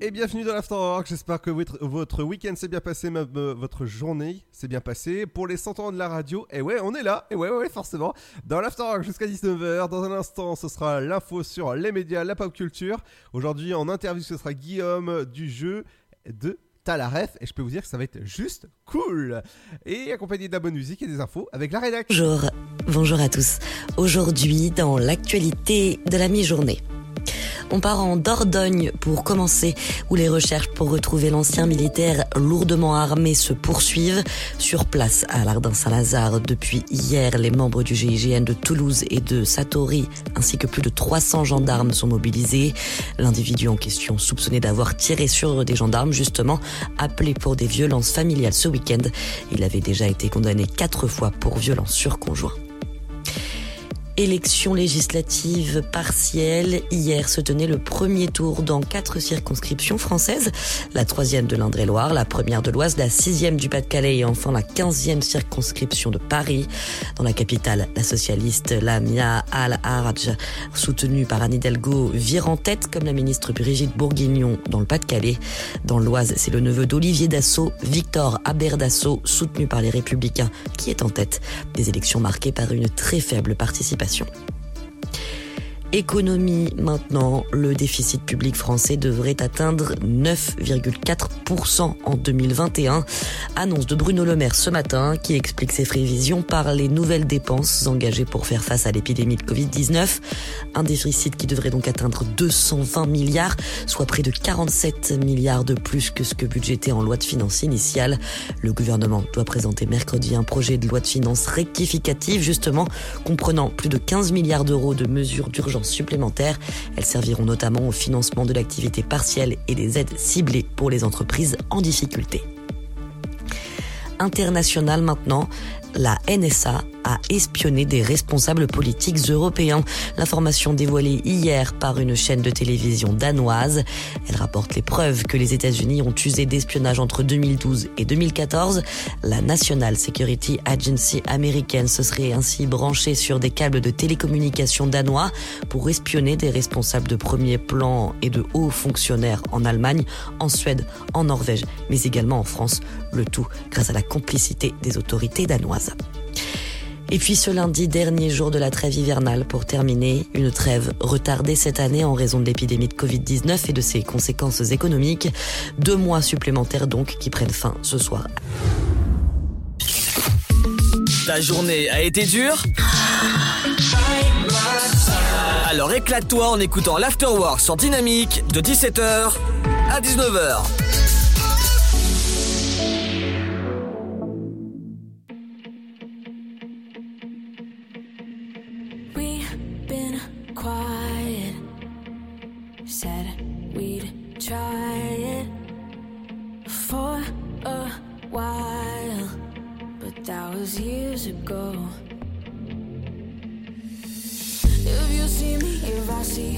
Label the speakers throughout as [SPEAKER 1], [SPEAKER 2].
[SPEAKER 1] Et bienvenue dans l'Afterwork, j'espère que votre, week-end s'est bien passé, ma- me- votre journée s'est bien passée. Pour les 100 ans de la radio, et ouais, on est là, et ouais, ouais, ouais, forcément. Dans l'Afterwork jusqu'à 19h, dans un instant, ce sera l'info sur les médias, la pop culture. Aujourd'hui, en interview, ce sera Guillaume du jeu de Talaref, et je peux vous dire que ça va être juste cool. Et accompagné de bonne musique et des infos avec la rédaction.
[SPEAKER 2] Bonjour, bonjour à tous. Aujourd'hui, dans l'actualité de la mi-journée. On part en Dordogne pour commencer, où les recherches pour retrouver l'ancien militaire lourdement armé se poursuivent. Sur place, à Lardin-Saint-Lazare, depuis hier, les membres du GIGN de Toulouse et de Satori, ainsi que plus de 300 gendarmes sont mobilisés. L'individu en question, soupçonné d'avoir tiré sur des gendarmes, justement, appelé pour des violences familiales ce week-end. Il avait déjà été condamné quatre fois pour violence sur conjoint. Élection législative partielle. Hier se tenait le premier tour dans quatre circonscriptions françaises. La troisième de l'Indre-et-Loire, la première de l'Oise, la sixième du Pas-de-Calais et enfin la quinzième circonscription de Paris. Dans la capitale, la socialiste Lamia Al-Haraj, soutenue par Anne Hidalgo, vire en tête comme la ministre Brigitte Bourguignon dans le Pas-de-Calais. Dans l'Oise, c'est le neveu d'Olivier Dassault, Victor Aberdasso, soutenu par les Républicains, qui est en tête. Des élections marquées par une très faible participation population. Économie maintenant, le déficit public français devrait atteindre 9,4% en 2021. Annonce de Bruno Le Maire ce matin qui explique ses prévisions par les nouvelles dépenses engagées pour faire face à l'épidémie de Covid-19. Un déficit qui devrait donc atteindre 220 milliards, soit près de 47 milliards de plus que ce que budgétait en loi de finances initiale. Le gouvernement doit présenter mercredi un projet de loi de finances rectificative, justement, comprenant plus de 15 milliards d'euros de mesures d'urgence supplémentaires. Elles serviront notamment au financement de l'activité partielle et des aides ciblées pour les entreprises en difficulté. International maintenant, la NSA a espionné des responsables politiques européens. L'information dévoilée hier par une chaîne de télévision danoise. Elle rapporte les preuves que les États-Unis ont usé d'espionnage entre 2012 et 2014. La National Security Agency américaine se serait ainsi branchée sur des câbles de télécommunications danois pour espionner des responsables de premier plan et de hauts fonctionnaires en Allemagne, en Suède, en Norvège, mais également en France. Le tout grâce à la complicité des autorités danoises. Et puis ce lundi, dernier jour de la trêve hivernale, pour terminer, une trêve retardée cette année en raison de l'épidémie de Covid-19 et de ses conséquences économiques. Deux mois supplémentaires donc qui prennent fin ce soir.
[SPEAKER 3] Ta journée a été dure Alors éclate-toi en écoutant l'Afterwork sur Dynamique de 17h à 19h.
[SPEAKER 4] Years ago. If you see me, if I see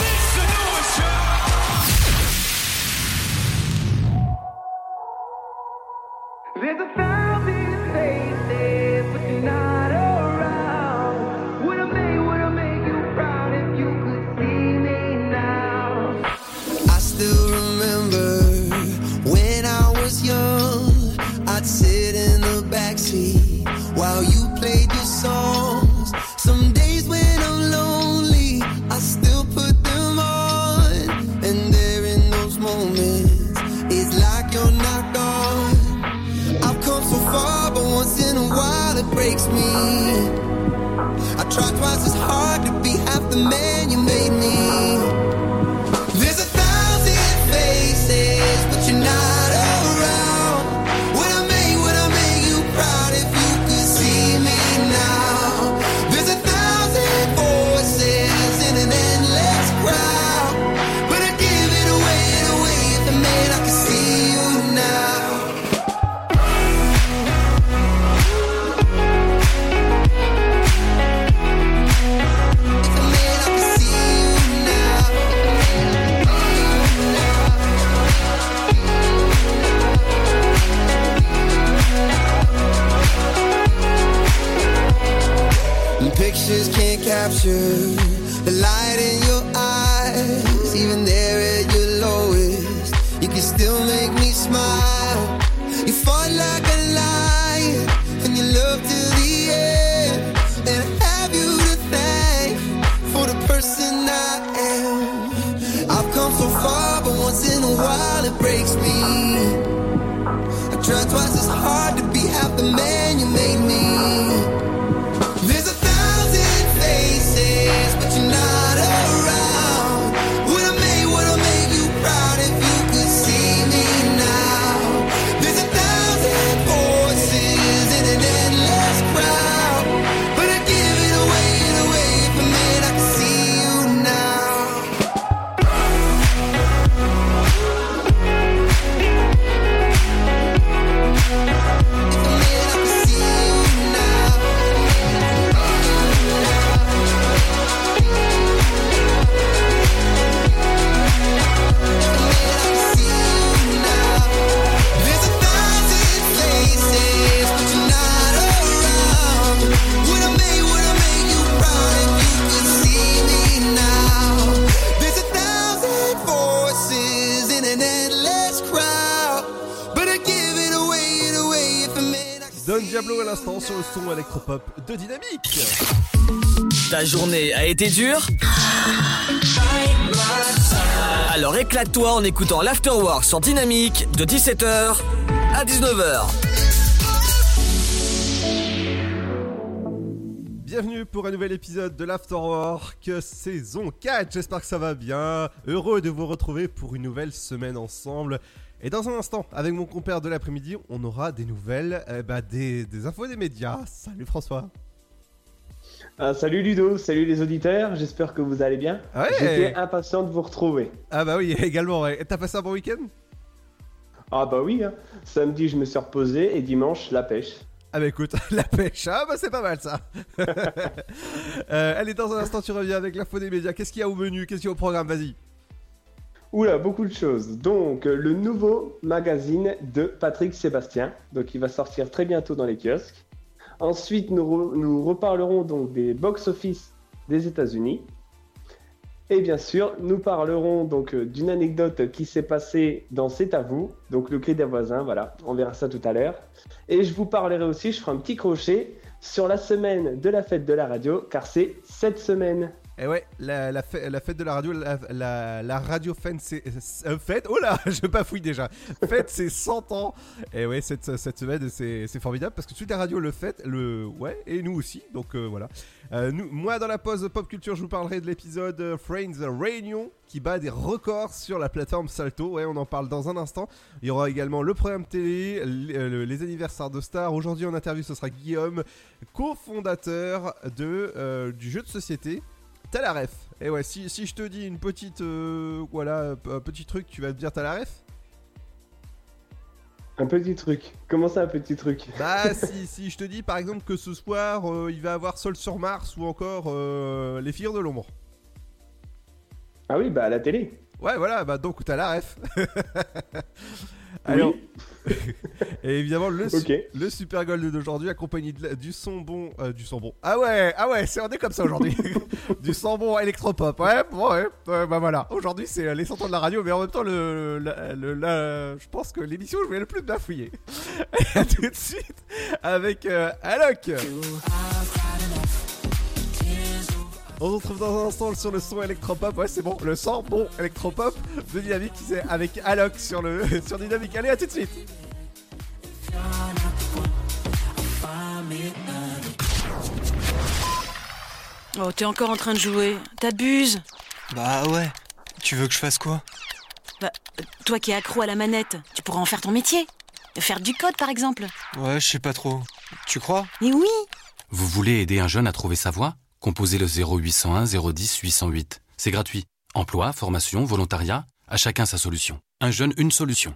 [SPEAKER 5] Dure Alors éclate-toi en écoutant l'afterwork sur Dynamique de 17h à 19h.
[SPEAKER 1] Bienvenue pour un nouvel épisode de l'Afterwork saison 4. J'espère que ça va bien. Heureux de vous retrouver pour une nouvelle semaine ensemble. Et dans un instant, avec mon compère de l'après-midi, on aura des nouvelles, eh ben, des infos des médias. Salut François.
[SPEAKER 6] Ah, salut Ludo, salut les auditeurs, j'espère que vous allez bien.
[SPEAKER 1] Ouais.
[SPEAKER 6] J'étais impatient de vous retrouver.
[SPEAKER 1] Ah bah oui, également. ouais. T'as passé un bon week-end?
[SPEAKER 6] Ah bah oui, hein. samedi je me suis reposé et dimanche la pêche.
[SPEAKER 1] Ah bah écoute, la pêche, ah bah c'est pas mal ça. euh, allez, dans un instant, tu reviens avec l'info des médias. Qu'est-ce qu'il y a au menu? Qu'est-ce qu'il y a au programme? Vas-y.
[SPEAKER 6] Oula, beaucoup de choses. Donc le nouveau magazine de Patrick Sébastien, donc il va sortir très bientôt dans les kiosques. Ensuite, nous, re- nous reparlerons donc des box-office des États-Unis. Et bien sûr, nous parlerons donc euh, d'une anecdote qui s'est passée dans C'est à vous, donc le cri des voisins, voilà, on verra ça tout à l'heure. Et je vous parlerai aussi, je ferai un petit crochet sur la semaine de la fête de la radio, car c'est cette semaine.
[SPEAKER 1] Et ouais, la, fête, de la radio, la, la, radio fête, euh, fête Oh là, je bafouille déjà. Fête, c'est 100 ans. Et ouais, cette, semaine, c'est formidable parce que toute la radio le fête, le. Ouais, et nous aussi. Donc euh, voilà. Euh, nous, moi, dans la pause pop culture, je vous parlerai de l'épisode Friends Réunion qui bat des records sur la plateforme Salto. Ouais, on en parle dans un instant. Il y aura également le programme télé, les, les anniversaires de stars. Aujourd'hui, en interview, ce sera Guillaume, cofondateur de, du jeu de société. T'as la ref. Et ouais, si, si je te dis une petite. euh, voilà, un petit truc, tu vas te dire t'as la ref
[SPEAKER 6] Un petit truc. Comment ça, un petit truc?
[SPEAKER 1] Bah si, si je te dis par exemple que ce soir euh, il va avoir Sol sur Mars ou encore euh, Les Filles de l'ombre.
[SPEAKER 6] Ah oui, bah à la télé.
[SPEAKER 1] Ouais voilà, bah donc t'as la ref. Alors, et évidemment le, su- le Super Gold d'aujourd'hui accompagné de du son bon, euh, du son bon. Ah ouais, ah ouais, c'est on est comme ça aujourd'hui. du son bon électropop. Ouais, bon, ouais, ouais, bah voilà. Aujourd'hui c'est euh, les sentants de la radio, mais en même temps le, le- la- je pense que l'émission où je vais le plus bafouiller. Et à tout de suite avec euh, Alok. On se retrouve dans un instant sur le son électropop. Ouais, c'est bon, le son bon électropop de Dynamique c'est avec Alok sur le sur Dynamique. Allez, à tout de suite.
[SPEAKER 7] Oh, t'es encore en train de jouer. T'abuses.
[SPEAKER 8] Bah ouais. Tu veux que je fasse quoi?
[SPEAKER 7] Bah, toi qui es accro à la manette, tu pourras en faire ton métier. Faire du code, par exemple.
[SPEAKER 8] Ouais, je sais pas trop. Tu crois?
[SPEAKER 7] Mais oui
[SPEAKER 9] Vous voulez aider un jeune à trouver sa voie? Composez le 0801 010 808. C'est gratuit. Emploi, formation, volontariat, à chacun sa solution. Un jeune, une solution.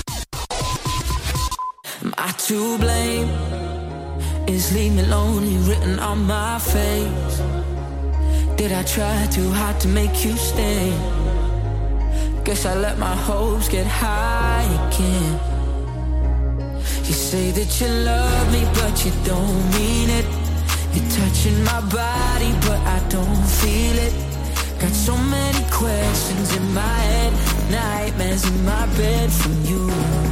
[SPEAKER 10] Am I to blame? Is leave me lonely written on my face? Did I try too hard to make you stay? Guess I let my hopes get high again. You say that you love me, but you don't mean it. You're touching my body, but I don't feel it. Got so many questions in my head, nightmares in my bed from you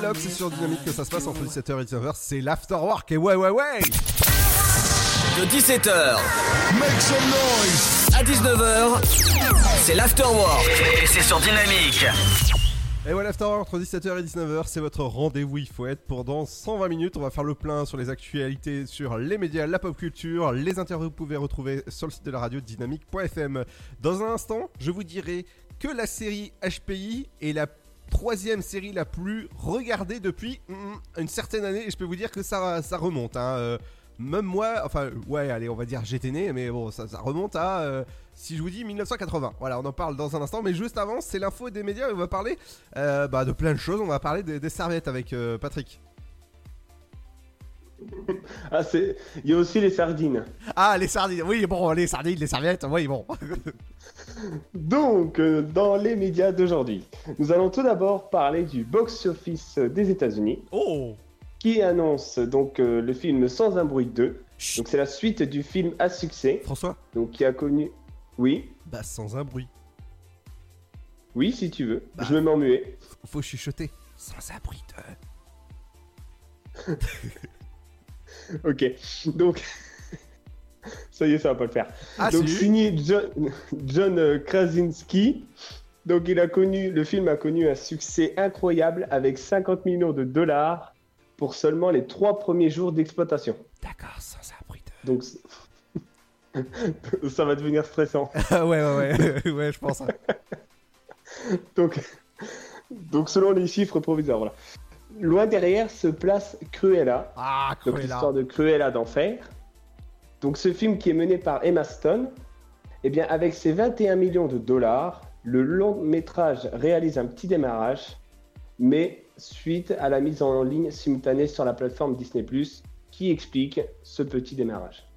[SPEAKER 1] d'Alok, c'est sur Dynamique que ça se passe entre 17h et 19h, c'est l'Afterwork, et ouais, ouais, ouais
[SPEAKER 3] De 17h
[SPEAKER 1] Make some noise
[SPEAKER 3] à 19h, c'est l'Afterwork. Et c'est sur Dynamique.
[SPEAKER 1] Et voilà, Afterwork entre 17h et 19h, c'est votre rendez-vous, il faut être pour dans 120 minutes. On va faire le plein sur les actualités, sur les médias, la pop culture, les interviews que vous pouvez retrouver sur le site de la radio dynamique.fm. Dans un instant, je vous dirai que la série HPI est la troisième série la plus regardée depuis mm, une certaine année et je peux vous dire que ça, ça remonte. hein, euh, même moi, enfin ouais, allez, on va dire j'étais né, mais bon, ça, ça remonte à, euh, si je vous dis 1980. Voilà, on en parle dans un instant, mais juste avant, c'est l'info des médias et on va parler euh, bah, de plein de choses. On va parler des, serviettes avec Patrick.
[SPEAKER 6] Ah, c'est. Il y a aussi les sardines.
[SPEAKER 1] Ah, les sardines, oui, bon, les sardines, les serviettes, oui, bon.
[SPEAKER 6] Donc, euh, dans les médias d'aujourd'hui, nous allons tout d'abord parler du box-office des États-Unis.
[SPEAKER 1] Oh
[SPEAKER 6] Qui annonce donc euh, le film Sans un bruit 2. Donc, c'est la suite du film à succès.
[SPEAKER 1] François
[SPEAKER 6] Donc, qui a connu. Oui
[SPEAKER 1] Bah, sans un bruit.
[SPEAKER 6] Oui, si tu veux.
[SPEAKER 1] Bah.
[SPEAKER 6] Je me mets en muet.
[SPEAKER 1] Faut chuchoter. Sans un bruit de.
[SPEAKER 6] Ok. Donc. ça y est, ça va pas le faire.
[SPEAKER 1] Ah,
[SPEAKER 6] donc,
[SPEAKER 1] si.
[SPEAKER 6] signé John, John euh, Krasinski. Donc, il a connu. Le film a connu un succès incroyable avec 50 millions de dollars pour seulement les trois premiers jours d'exploitation.
[SPEAKER 1] D'accord, sans un bruit de.
[SPEAKER 6] Donc. ça va devenir stressant.
[SPEAKER 1] Ah ouais, ouais, ouais, ouais, je pense. hein.
[SPEAKER 6] Donc, donc selon les chiffres provisoires, voilà. Loin derrière se place Cruella.
[SPEAKER 1] Ah,
[SPEAKER 6] Donc l'histoire de Cruella d'enfer. Donc ce film qui est mené par Emma Stone, eh bien avec ses 21 millions de dollars, le long métrage réalise un petit démarrage, mais suite à la mise en ligne simultanée sur la plateforme Disney+, qui explique ce petit démarrage.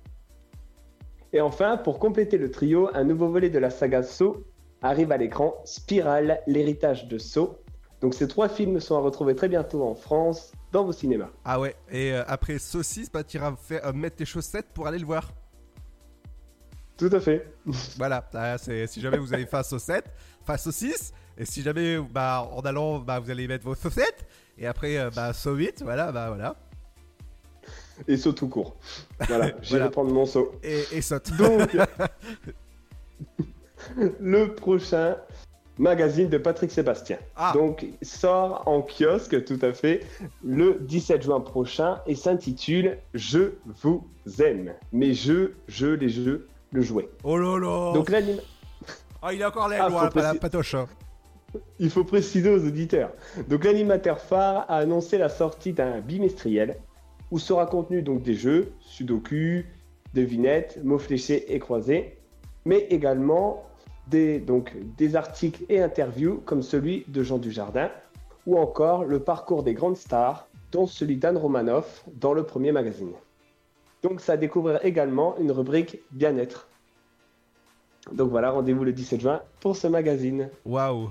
[SPEAKER 6] Et enfin, pour compléter le trio, un nouveau volet de la saga Saw arrive à l'écran, Spiral, l'héritage de Saw. Donc ces trois films sont à retrouver très bientôt en France, dans vos cinémas.
[SPEAKER 1] Ah ouais, et euh, après saucisse, bah t'iras faire euh, mettre tes chaussettes pour aller le voir.
[SPEAKER 6] Tout à fait.
[SPEAKER 1] Voilà, ah, si jamais vous allez faire saucette, enfin saucisse, et si jamais bah en allant, bah vous allez mettre vos chaussettes, et après euh, bah saut vite, voilà, bah voilà.
[SPEAKER 6] Et saut tout court. Voilà, j'irai
[SPEAKER 1] Voilà.
[SPEAKER 6] prendre mon saut.
[SPEAKER 1] Et, et saute.
[SPEAKER 6] Donc, le prochain magazine de Patrick Sébastien.
[SPEAKER 1] Ah.
[SPEAKER 6] Donc, sort en kiosque, tout à fait, le 17 juin prochain et s'intitule Je vous aime. Mes jeux, jeux, les jeux, le jouet.
[SPEAKER 1] Oh là là
[SPEAKER 6] Donc, l'anime.
[SPEAKER 1] Ah, il est encore l'aile,
[SPEAKER 6] Ah,
[SPEAKER 1] loin, la patoche. hein.
[SPEAKER 6] Il faut préciser aux auditeurs. Donc l'animateur phare a annoncé la sortie d'un bimestriel où sera contenu donc des jeux, sudoku, devinettes, mots fléchés et croisés, mais également des, donc, des articles et interviews comme celui de Jean Dujardin ou encore le parcours des grandes stars, dont celui d'Anne Romanoff dans le premier magazine. Donc ça découvrira également une rubrique bien-être. Donc voilà, rendez-vous le 17 juin pour ce magazine.
[SPEAKER 1] Waouh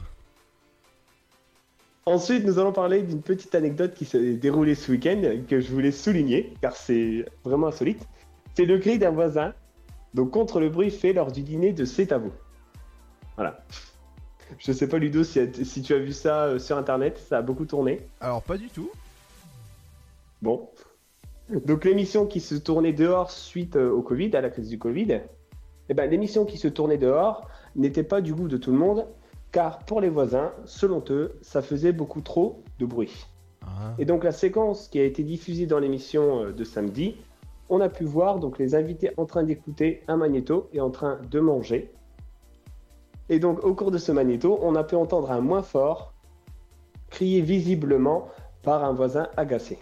[SPEAKER 6] Ensuite, nous allons parler d'une petite anecdote qui s'est déroulée ce week-end que je voulais souligner car c'est vraiment insolite. C'est le cri d'un voisin, donc contre le bruit fait lors du dîner de C'est à vous. Voilà. Je sais pas, Ludo, si, si tu as vu ça euh, sur internet, ça a beaucoup tourné.
[SPEAKER 1] Alors, pas du tout.
[SPEAKER 6] Bon. Donc, l'émission qui se tournait dehors suite euh, au Covid, à la crise du Covid, eh ben, l'émission qui se tournait dehors n'était pas du goût de tout le monde, car pour les voisins, selon eux, ça faisait beaucoup trop de bruit. Et donc, la séquence qui a été diffusée dans l'émission euh, de samedi, on a pu voir donc les invités en train d'écouter un magnéto et en train de manger. Et donc, au cours de ce magnéto, on a pu entendre un moins fort crié visiblement par un voisin agacé.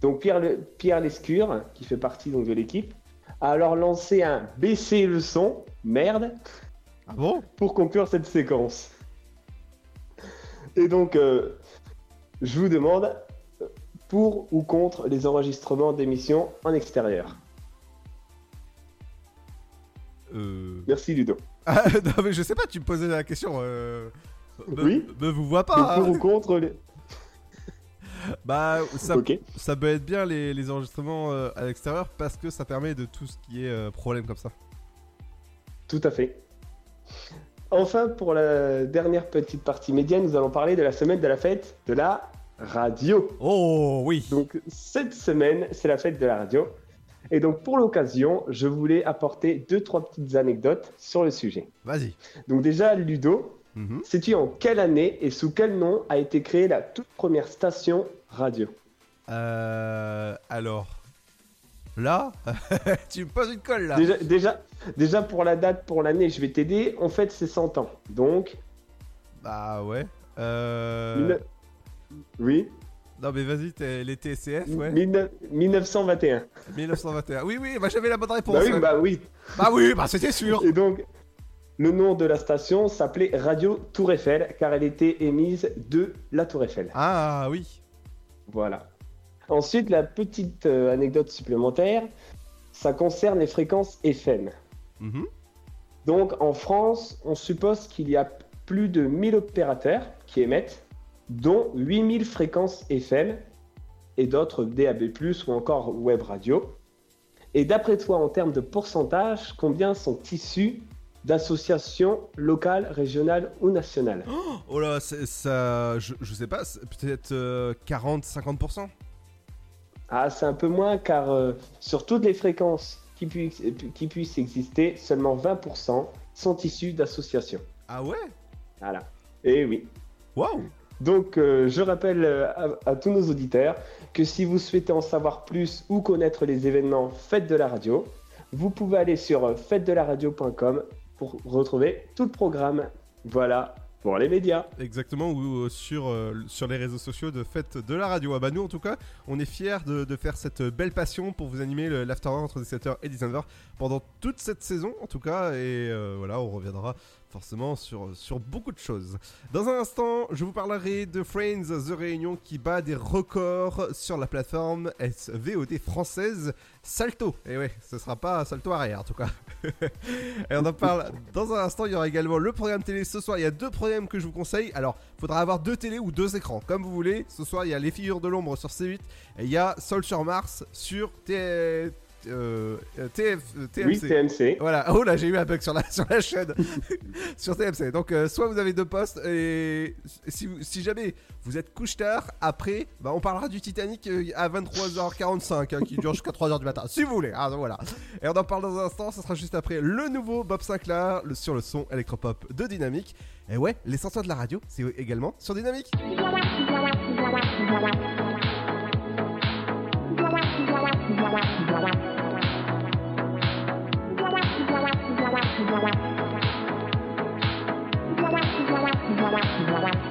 [SPEAKER 6] Donc, Pierre, le- Pierre Lescure, qui fait partie donc, de l'équipe, a alors lancé un baisser le son, merde, pour conclure cette séquence. Et donc, euh, je vous demande pour ou contre les enregistrements d'émissions en extérieur.
[SPEAKER 1] Euh...
[SPEAKER 6] Merci Ludo.
[SPEAKER 1] Ah, non, mais je sais pas, tu me posais la question. Euh... Me,
[SPEAKER 6] Oui.
[SPEAKER 1] Me vous vois pas.
[SPEAKER 6] pour
[SPEAKER 1] hein.
[SPEAKER 6] ou contre les...
[SPEAKER 1] Bah, ça, peut être bien les, les enregistrements euh, à l'extérieur parce que ça permet de tout ce qui est euh, problème comme ça.
[SPEAKER 6] Tout à fait. Enfin, pour la dernière petite partie média, nous allons parler de la semaine de la fête de la radio.
[SPEAKER 1] Oh oui.
[SPEAKER 6] Donc cette semaine, c'est la fête de la radio. Et donc pour l'occasion, je voulais apporter deux trois petites anecdotes sur le sujet.
[SPEAKER 1] Vas-y.
[SPEAKER 6] Donc déjà, Ludo,
[SPEAKER 1] Mhm.
[SPEAKER 6] sais-tu en quelle année et sous quel nom a été créée la toute première station radio?
[SPEAKER 1] Euh. Alors. Là Tu me poses une colle là
[SPEAKER 6] déjà, déjà, déjà pour la date, pour l'année, je vais t'aider. En fait, c'est 100 ans. Donc,
[SPEAKER 1] Bah ouais. Euh.
[SPEAKER 6] oui,
[SPEAKER 1] Non mais vas-y, les TSCF, ouais.
[SPEAKER 6] 19- 1921.
[SPEAKER 1] 1921. Oui, oui, bah j'avais la bonne réponse.
[SPEAKER 6] Bah oui,
[SPEAKER 1] ouais.
[SPEAKER 6] bah oui.
[SPEAKER 1] Bah oui, bah c'était sûr.
[SPEAKER 6] Et donc, le nom de la station s'appelait Radio Tour Eiffel, car elle était émise de la Tour Eiffel.
[SPEAKER 1] Ah oui.
[SPEAKER 6] Voilà. Ensuite, la petite euh, anecdote supplémentaire, ça concerne les fréquences FM.
[SPEAKER 1] Mhm.
[SPEAKER 6] Donc, en France, on suppose qu'il y a plus de 1000 opérateurs qui émettent, dont 8000 fréquences FM et d'autres DAB+, ou encore web radio. Et d'après toi, en termes de pourcentage, combien sont issus d'associations locales, régionales ou nationales?
[SPEAKER 1] Oh là, ça. Je, je sais pas, peut-être euh, 40-50%.
[SPEAKER 6] Ah, c'est un peu moins car euh, sur toutes les fréquences qui, puissent- qui puissent exister, seulement 20% sont issus d'associations.
[SPEAKER 1] Ah ouais?
[SPEAKER 6] Voilà. Et oui.
[SPEAKER 1] Waouh
[SPEAKER 6] Donc, euh, je rappelle euh, à, tous nos auditeurs que si vous souhaitez en savoir plus ou connaître les événements Fête de la radio, vous pouvez aller sur fêtedelaradio.com pour retrouver tout le programme. Voilà pour les médias.
[SPEAKER 1] Exactement, ou euh, sur, sur les réseaux sociaux de Fête de la Radio. Ah bah nous en tout cas, on est fiers de, de faire cette belle passion pour vous animer l'After entre 17h et 19h pendant toute cette saison en tout cas. Et voilà, on reviendra forcément sur, sur beaucoup de choses. Dans un instant, je vous parlerai de Friends The Réunion qui bat des records sur la plateforme SVOD française Salto. Et ouais, ce sera pas Salto arrière en tout cas. Et on en parle dans un instant. Il y aura également le programme télé ce soir. Il y a deux programmes que je vous conseille. Alors, faudra avoir deux télés ou deux écrans, comme vous voulez. Ce soir, il y a Les Figures de l'Ombre sur C8 et il y a Sol sur Mars sur T- euh, TF, euh, TMC.
[SPEAKER 6] Oui, TMC.
[SPEAKER 1] Voilà. Oh là, j'ai eu un bug sur la, sur la chaîne. sur TMC. Donc, euh, soit vous avez deux postes et si, jamais vous êtes couche tard, après, bah, on parlera du Titanic à 23h45 hein, qui dure jusqu'à 3h du matin. Si vous voulez. Ah, voilà. Et on en parle dans un instant. Ça sera juste après le nouveau Bob Sinclair le- sur le son électropop de Dynamique. Et ouais, les senseurs de la radio, c'est également sur Dynamique.
[SPEAKER 11] Thank
[SPEAKER 1] you.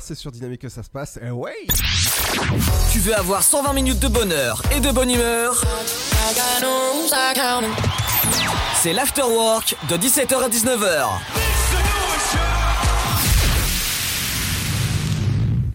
[SPEAKER 1] C'est sur Dynamique que ça se passe. Et ouais
[SPEAKER 5] Tu veux avoir 120 minutes de bonheur et de bonne humeur? C'est l'afterwork de 17h à 19h.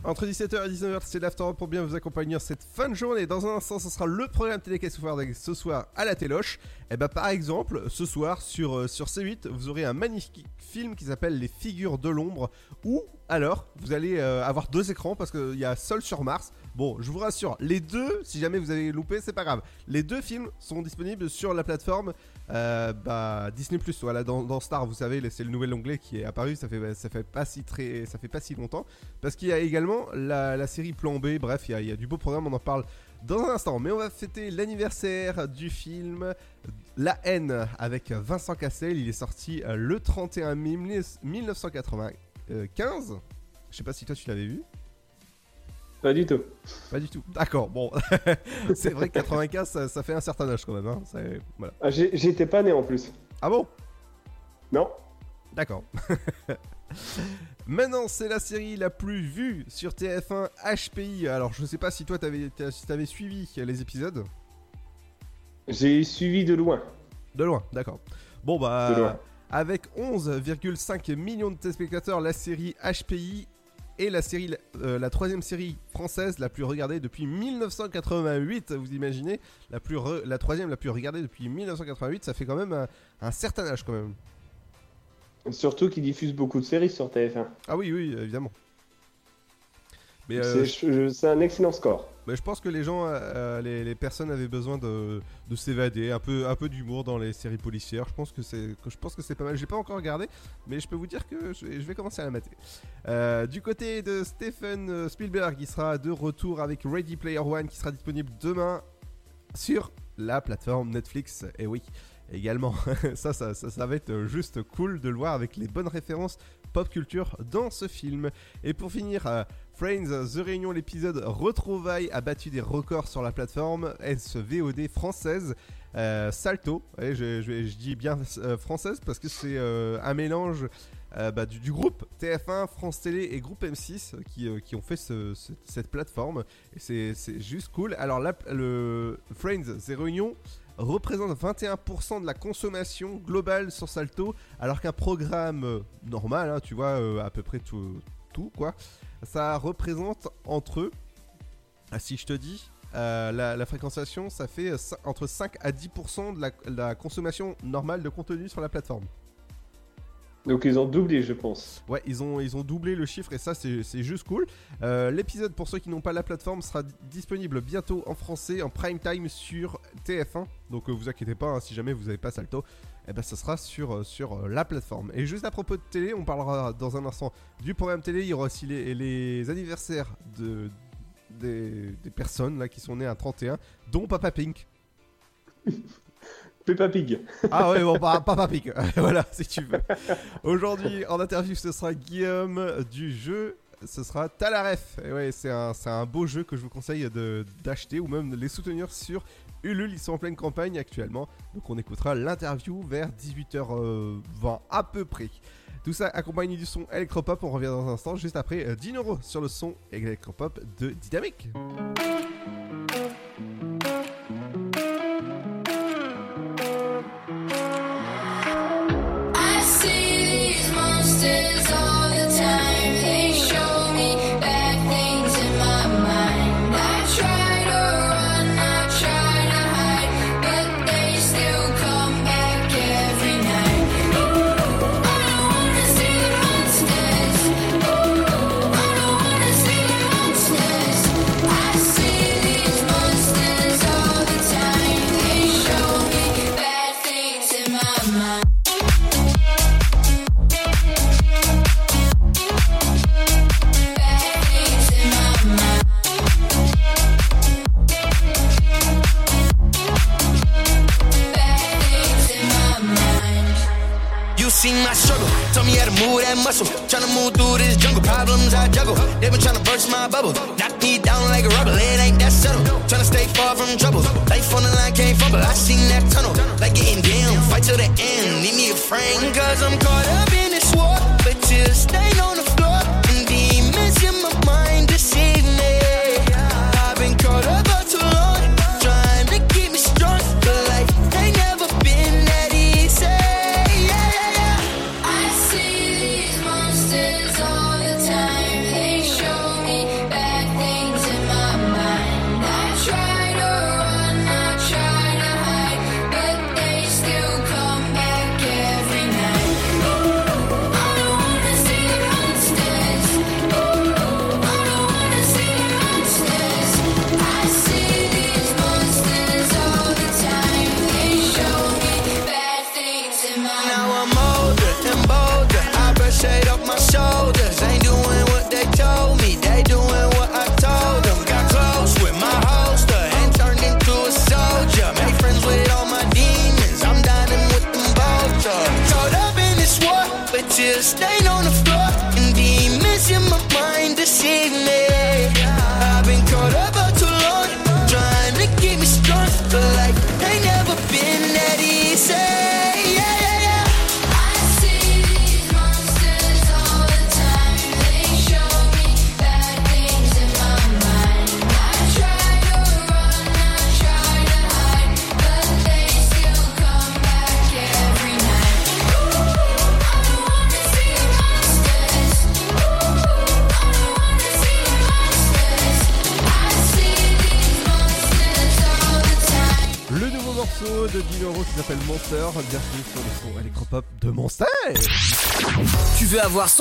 [SPEAKER 1] Entre 17h et 19h, c'est l'after pour bien vous accompagner cette fin de journée. Dans un instant, ce sera le programme télé faire ce soir à la téloche. Et bah par exemple, ce soir sur, euh, sur C8, vous aurez un magnifique film qui s'appelle Les Figures de l'ombre. Ou alors, vous allez euh, avoir deux écrans parce qu'il y a Sol sur Mars. Bon, je vous rassure, les deux, si jamais vous avez loupé, c'est pas grave. Les deux films sont disponibles sur la plateforme euh, bah, Disney Plus. Voilà, dans, dans Star, vous savez, c'est le nouvel onglet qui est apparu. Ça fait, ça fait pas si très, ça fait pas si longtemps parce qu'il y a également la, la série Plan B. Bref, il y, a, il y a du beau programme. On en parle dans un instant. Mais on va fêter l'anniversaire du film La haine avec Vincent Cassel. Il est sorti euh, le 31 mai 1995. Je sais pas si toi tu l'avais vu.
[SPEAKER 6] Pas du tout.
[SPEAKER 1] Pas du tout. D'accord, bon. c'est vrai que 95, ça, ça fait un certain âge quand même. Hein. Ça- voilà.
[SPEAKER 6] Ah, J'étais pas né en plus.
[SPEAKER 1] Ah bon?
[SPEAKER 6] Non.
[SPEAKER 1] D'accord. Maintenant, c'est la série la plus vue sur TF1 HPI. Alors, je sais pas si toi, t'avais si t'avais suivi les épisodes.
[SPEAKER 6] J'ai suivi de loin.
[SPEAKER 1] De loin, d'accord. Bon, bah,
[SPEAKER 6] De loin.
[SPEAKER 1] avec 11,5 millions de téléspectateurs, la série HPI est la série, euh, la troisième série française la plus regardée depuis 1988. Vous imaginez la, plus re- la troisième la plus regardée depuis 1988, ça fait quand même un, un certain âge quand même.
[SPEAKER 6] Surtout qu'ils diffusent beaucoup de séries sur TF1.
[SPEAKER 1] Ah oui, oui, évidemment. Euh,
[SPEAKER 6] C'est un excellent score.
[SPEAKER 1] Mais je pense que les gens, euh, les, les personnes avaient besoin de, de s'évader, un peu, un peu d'humour dans les séries policières. Je pense que c'est, je pense que c'est pas mal. J'ai pas encore regardé, mais je peux vous dire que je, vais- je vais commencer à la mater. Euh, du côté de Stephen Spielberg, il sera de retour avec Ready Player One, qui sera disponible demain sur la plateforme Netflix. Et oui, également, ça, ça, ça, ça va être juste cool de le voir avec les bonnes références pop culture dans ce film. Et pour finir, Friends The Réunion, l'épisode Retrouvailles a battu des records sur la plateforme SVOD française. Euh, Salto, je, dis bien euh, française parce que c'est euh, un mélange bah, du, groupe TF1, France Télé et groupe M6 qui, ont fait ce- ce- cette plateforme. C'est juste cool. Alors là, le Friends The Réunion représente 21% de la consommation globale sur Salto, alors qu'un programme normal, hein, tu vois, à peu près tout, tout, quoi, ça représente entre, ah, si je te dis, euh, la, la fréquentation, ça fait entre 5 à 10% de la, la consommation normale de contenu sur la plateforme.
[SPEAKER 6] Donc ils ont doublé, je pense.
[SPEAKER 1] Ouais, ils ont, ils ont doublé le chiffre et ça, c'est juste cool. Euh, L'épisode, pour ceux qui n'ont pas la plateforme, sera di- disponible bientôt en français, en prime time sur TF1. Donc euh, vous inquiétez pas, hein, si jamais vous n'avez pas Salto, eh ben, ça sera sur, euh, sur euh, la plateforme. Et juste à propos de télé, on parlera dans un instant du programme télé. Il y aura aussi les, les anniversaires de, des, des personnes là, qui sont nées à 31, dont Papa Pink.
[SPEAKER 6] Peppa Pig.
[SPEAKER 1] Ah ouais, bon, pas Papa Pig. voilà, si tu veux. Aujourd'hui, en interview, ce sera Guillaume du jeu. Ce sera Talaref. Et ouais, c'est un, un beau jeu que je vous conseille d'acheter ou même de les soutenir sur Ulule. Ils sont en pleine campagne actuellement. Donc on écoutera l'interview vers 18h20 à peu près. Tout ça accompagné du son électropop. On revient dans un instant, juste après euh, 10 euros sur le son électropop de Dynamique.
[SPEAKER 12] Told me how to move that muscle. Tryna move through this jungle, problems I juggle. They been tryna burst my bubble, knock me down like a rubber. It ain't that subtle. Tryna stay far from trouble. Life on the line can't fumble. I seen that tunnel, like getting down. Fight till the end, need me a friend. Cause I'm caught up in this war, but you stay on the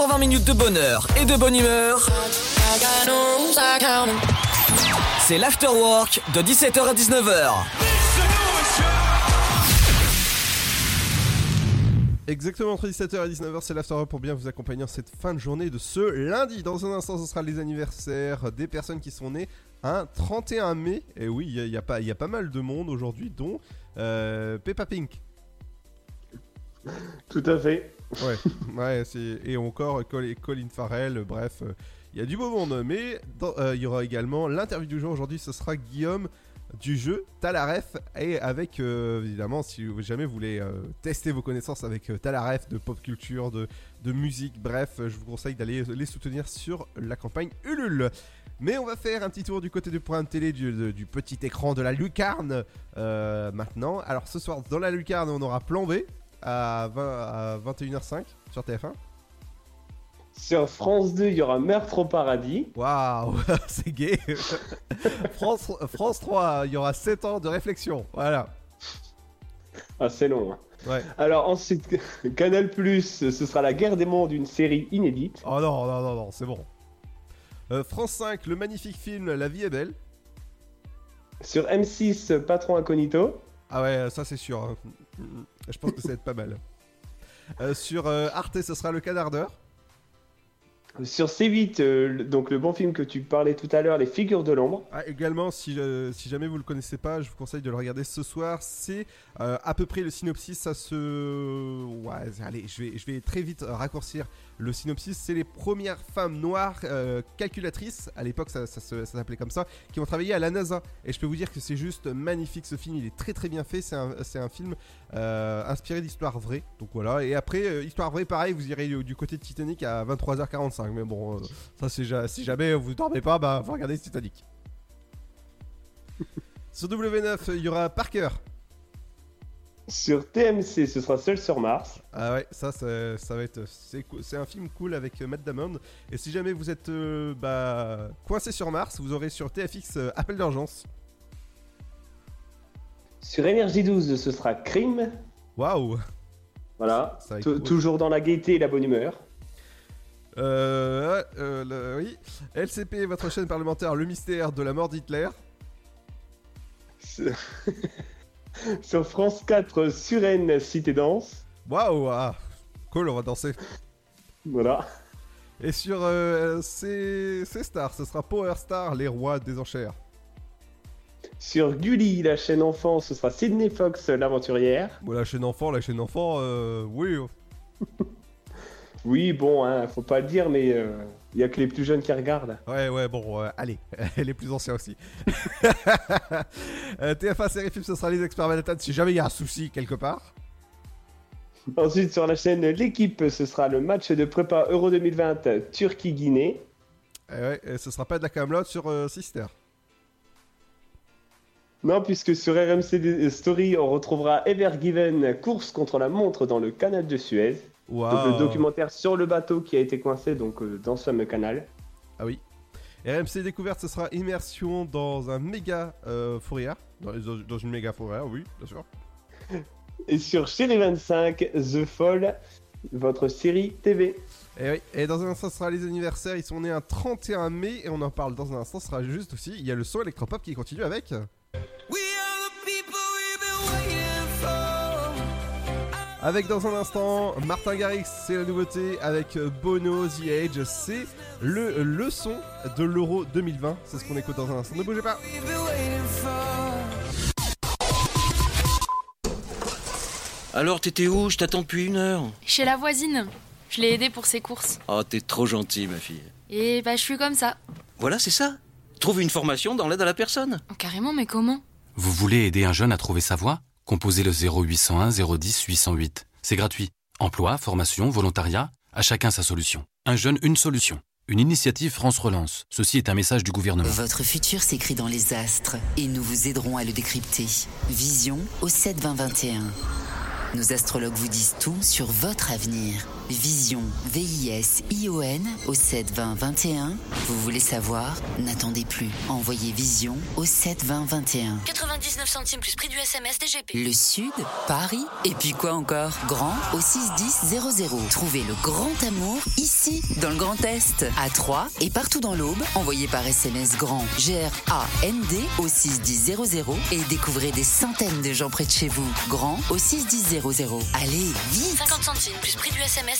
[SPEAKER 5] 120 minutes de bonheur et de bonne humeur C'est l'afterwork de 17h à 19h.
[SPEAKER 1] Exactement entre 17h et 19h, c'est l'After pour bien vous accompagner en cette fin de journée de ce lundi. Dans un instant, ce sera les anniversaires des personnes qui sont nées un 31 mai. Et oui, il y, y a pas mal de monde aujourd'hui, dont euh, Peppa Pink.
[SPEAKER 6] Tout à fait.
[SPEAKER 1] Ouais, ouais, et encore Col- Colin Farrell, bref, euh, il y a du beau monde. Mais euh, il y aura également l'interview du jour aujourd'hui, ce sera Guillaume du jeu Talaref. Et avec, euh, évidemment, si jamais vous voulez tester vos connaissances avec Talaref de pop culture, de, de musique, bref, je vous conseille d'aller les soutenir sur la campagne Ulule. Mais on va faire un petit tour du côté du programme télé du, de- du petit écran de la lucarne maintenant. Alors ce soir, dans la lucarne, on aura plan B à, 20 à 21h05 sur TF1.
[SPEAKER 6] Sur France 2, il y aura Meurtre au paradis.
[SPEAKER 1] Waouh, c'est gay. France, France 3, il y aura 7 ans de réflexion. Voilà.
[SPEAKER 6] Ah, c'est long. hein.
[SPEAKER 1] Ouais.
[SPEAKER 6] Alors ensuite, Canal+, ce sera La guerre des mondes, une série inédite.
[SPEAKER 1] Oh non, non, non, non, c'est bon. Euh, France 5, le magnifique film La vie est belle.
[SPEAKER 6] Sur M6, Patron Incognito.
[SPEAKER 1] Ah ouais, ça c'est sûr. Je pense que ça va être pas mal. Euh, sur euh, Arte, ce sera le canard d'heure.
[SPEAKER 6] Sur C8, euh, le- donc le bon film que tu parlais tout à l'heure, Les figures de l'ombre.
[SPEAKER 1] Ah, également, si, euh, si jamais vous le connaissez pas, je vous conseille de le regarder ce soir. C'est euh, à peu près le synopsis. Ça se. Ouais, allez, je vais, je vais très vite raccourcir le synopsis. C'est les premières femmes noires euh, calculatrices, à l'époque ça, ça se- ça s'appelait comme ça, qui ont travaillé à la NASA. Et je peux vous dire que c'est juste magnifique ce film. Il est très très bien fait. C'est un, film euh, inspiré d'histoires vraies. Donc voilà. Et après, euh, histoire vraie, pareil, vous irez du, côté de Titanic à 23h45. Mais bon, ça c'est si jamais vous dormez pas, bah vous regardez Titanic. Sur W9, il y aura Parker.
[SPEAKER 6] Sur TMC, ce sera Seul sur Mars.
[SPEAKER 1] Ah ouais, ça, ça, ça va être. C'est un film cool avec euh, Matt Damon. Et si jamais vous êtes euh, bah, coincé sur Mars, vous aurez sur TFX euh, Appel d'urgence.
[SPEAKER 6] Sur Énergie 12, ce sera Crime.
[SPEAKER 1] Waouh
[SPEAKER 6] Voilà.
[SPEAKER 1] Cool.
[SPEAKER 6] Toujours dans la gaieté et la bonne humeur.
[SPEAKER 1] Euh, euh, le- oui. LCP, votre chaîne parlementaire, le mystère de la mort d'Hitler.
[SPEAKER 6] Sur France 4, Suren Cité Danse.
[SPEAKER 1] Waouh ah, Cool, on va danser.
[SPEAKER 6] Voilà.
[SPEAKER 1] Et sur euh, C, C Star, ce sera Power Star, les rois des enchères.
[SPEAKER 6] Sur Gulli, la chaîne enfant, ce sera Sydney Fox, l'aventurière.
[SPEAKER 1] Bon, la chaîne enfant, la chaîne enfant, euh, oui.
[SPEAKER 6] Oui, bon, hein, faut pas le dire, mais il y a que les plus jeunes qui regardent.
[SPEAKER 1] Ouais, ouais, bon, euh, allez, les plus anciens aussi. Euh, TF1 série film, ce sera les experts Manhattan si jamais il y a un souci quelque part.
[SPEAKER 6] Ensuite, sur la chaîne L'équipe, ce sera le match de prépa Euro 2020 Turquie-Guinée.
[SPEAKER 1] Et ouais, et ce sera pas de la camelote sur euh, Sister.
[SPEAKER 6] Non, puisque sur RMC Story, on retrouvera Ever Given, course contre la montre dans le canal de Suez. Donc le documentaire sur le bateau qui a été coincé donc euh, dans ce fameux canal.
[SPEAKER 1] Ah oui. RMC Découverte, ce sera immersion dans un méga euh, fourrière. Dans, une méga fourrière, oui, bien sûr.
[SPEAKER 6] Et sur Chérie 25, The Fall, votre série TV.
[SPEAKER 1] Et oui, et dans un instant, ce sera les anniversaires. Ils sont nés un 31 mai et on en parle dans un instant. Ce sera juste aussi. Il y a le son électropop qui continue avec. Avec dans un instant Martin Garrix, c'est la nouveauté avec Bono, The Age, c'est le leçon de l'Euro 2020. C'est ce qu'on écoute dans un instant. Ne bougez pas.
[SPEAKER 13] Alors, t'étais où? Je t'attends depuis une heure.
[SPEAKER 14] Chez la voisine. Je l'ai aidée pour ses courses.
[SPEAKER 13] Oh, t'es trop gentil, ma fille.
[SPEAKER 14] Et bah, je suis comme ça.
[SPEAKER 13] Voilà, c'est ça. Trouve une formation dans l'aide à la personne.
[SPEAKER 14] Oh, carrément, mais comment?
[SPEAKER 9] Vous voulez aider un jeune à trouver sa voie? Composez le 0801 010 808. C'est gratuit. Emploi, formation, volontariat, à chacun sa solution. Un jeune, une solution. Une initiative France Relance. Ceci est un message du gouvernement.
[SPEAKER 15] Votre futur s'écrit dans les astres et nous vous aiderons à le décrypter. Vision au 7 20 21. Nos astrologues vous disent tout sur votre avenir. Vision, V-I-S-I-O-N au 7 20 21. Vous voulez savoir? N'attendez plus. Envoyez Vision au 7 20 21.
[SPEAKER 16] 99 centimes plus prix du SMS DGP.
[SPEAKER 15] Le Sud, Paris, et puis quoi encore? Grand au 61000. Trouvez le grand amour ici, dans le Grand Est, à Troyes et partout dans l'Aube. Envoyez par SMS grand G-R-A-N-D au 61000 et découvrez des centaines de gens près de chez vous. Grand au 61000. Allez, vite
[SPEAKER 16] 50 centimes plus prix du SMS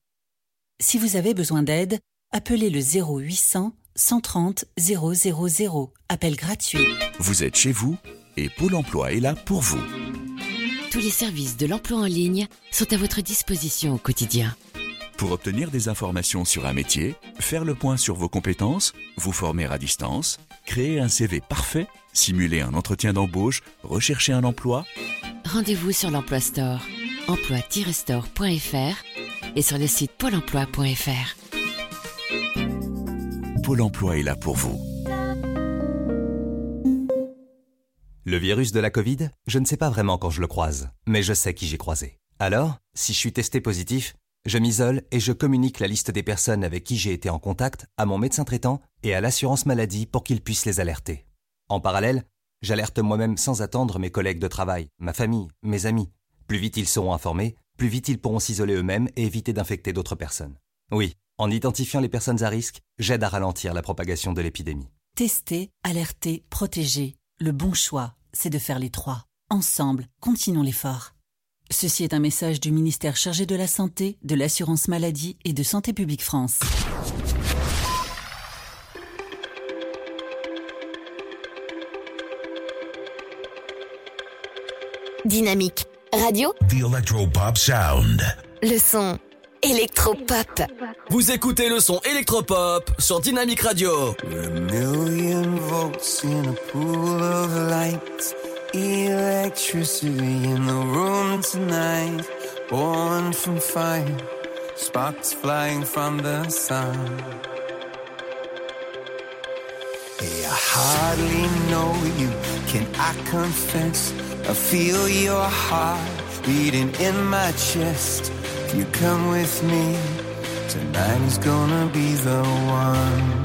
[SPEAKER 17] Si vous avez besoin d'aide, appelez le 0800 130 000. Appel gratuit.
[SPEAKER 18] Vous êtes chez vous et Pôle emploi est là pour vous.
[SPEAKER 19] Tous les services de l'emploi en ligne sont à votre disposition au quotidien.
[SPEAKER 18] Pour obtenir des informations sur un métier, faire le point sur vos compétences, vous former à distance, créer un CV parfait, simuler un entretien d'embauche, rechercher un emploi,
[SPEAKER 19] Rendez-vous sur l'Emploi Store, emploi-store.fr et sur le site pôle emploi.fr.
[SPEAKER 18] Pôle emploi est là pour vous.
[SPEAKER 20] Le virus de la Covid, je ne sais pas vraiment quand je le croise, mais je sais qui j'ai croisé. Alors, si je suis testé positif, je m'isole et je communique la liste des personnes avec qui j'ai été en contact à mon médecin traitant et à l'assurance maladie pour qu'ils puissent les alerter. En parallèle, j'alerte moi-même sans attendre mes collègues de travail, ma famille, mes amis. Plus vite ils seront informés, plus vite ils pourront s'isoler eux-mêmes et éviter d'infecter d'autres personnes. Oui, en identifiant les personnes à risque, j'aide à ralentir la propagation de l'épidémie.
[SPEAKER 17] Tester, alerter, protéger. Le bon choix, c'est de faire les trois. Ensemble, continuons l'effort. Ceci est un message du ministère chargé de la Santé, de l'Assurance Maladie et de Santé Publique France.
[SPEAKER 21] Dynamique. Radio,
[SPEAKER 22] The Electropop Sound.
[SPEAKER 21] le son. Électropop.
[SPEAKER 5] Vous écoutez le son électropop sur Dynamic Radio.
[SPEAKER 12] million volts in a pool of light. Electricity in the room tonight. Born from fire. Sparks flying from the sun. Hey, I hardly know you. Can I confess? I feel your heart beating in my chest. You come with me? Tonight is gonna be the one.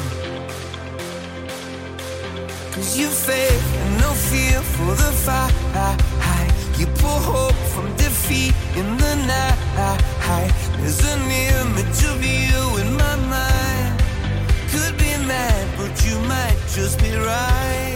[SPEAKER 12] Cause you faith and no fear for the fight. You pull hope from defeat in the night. There's an image of you in my mind. Could be mad, but you might just be right.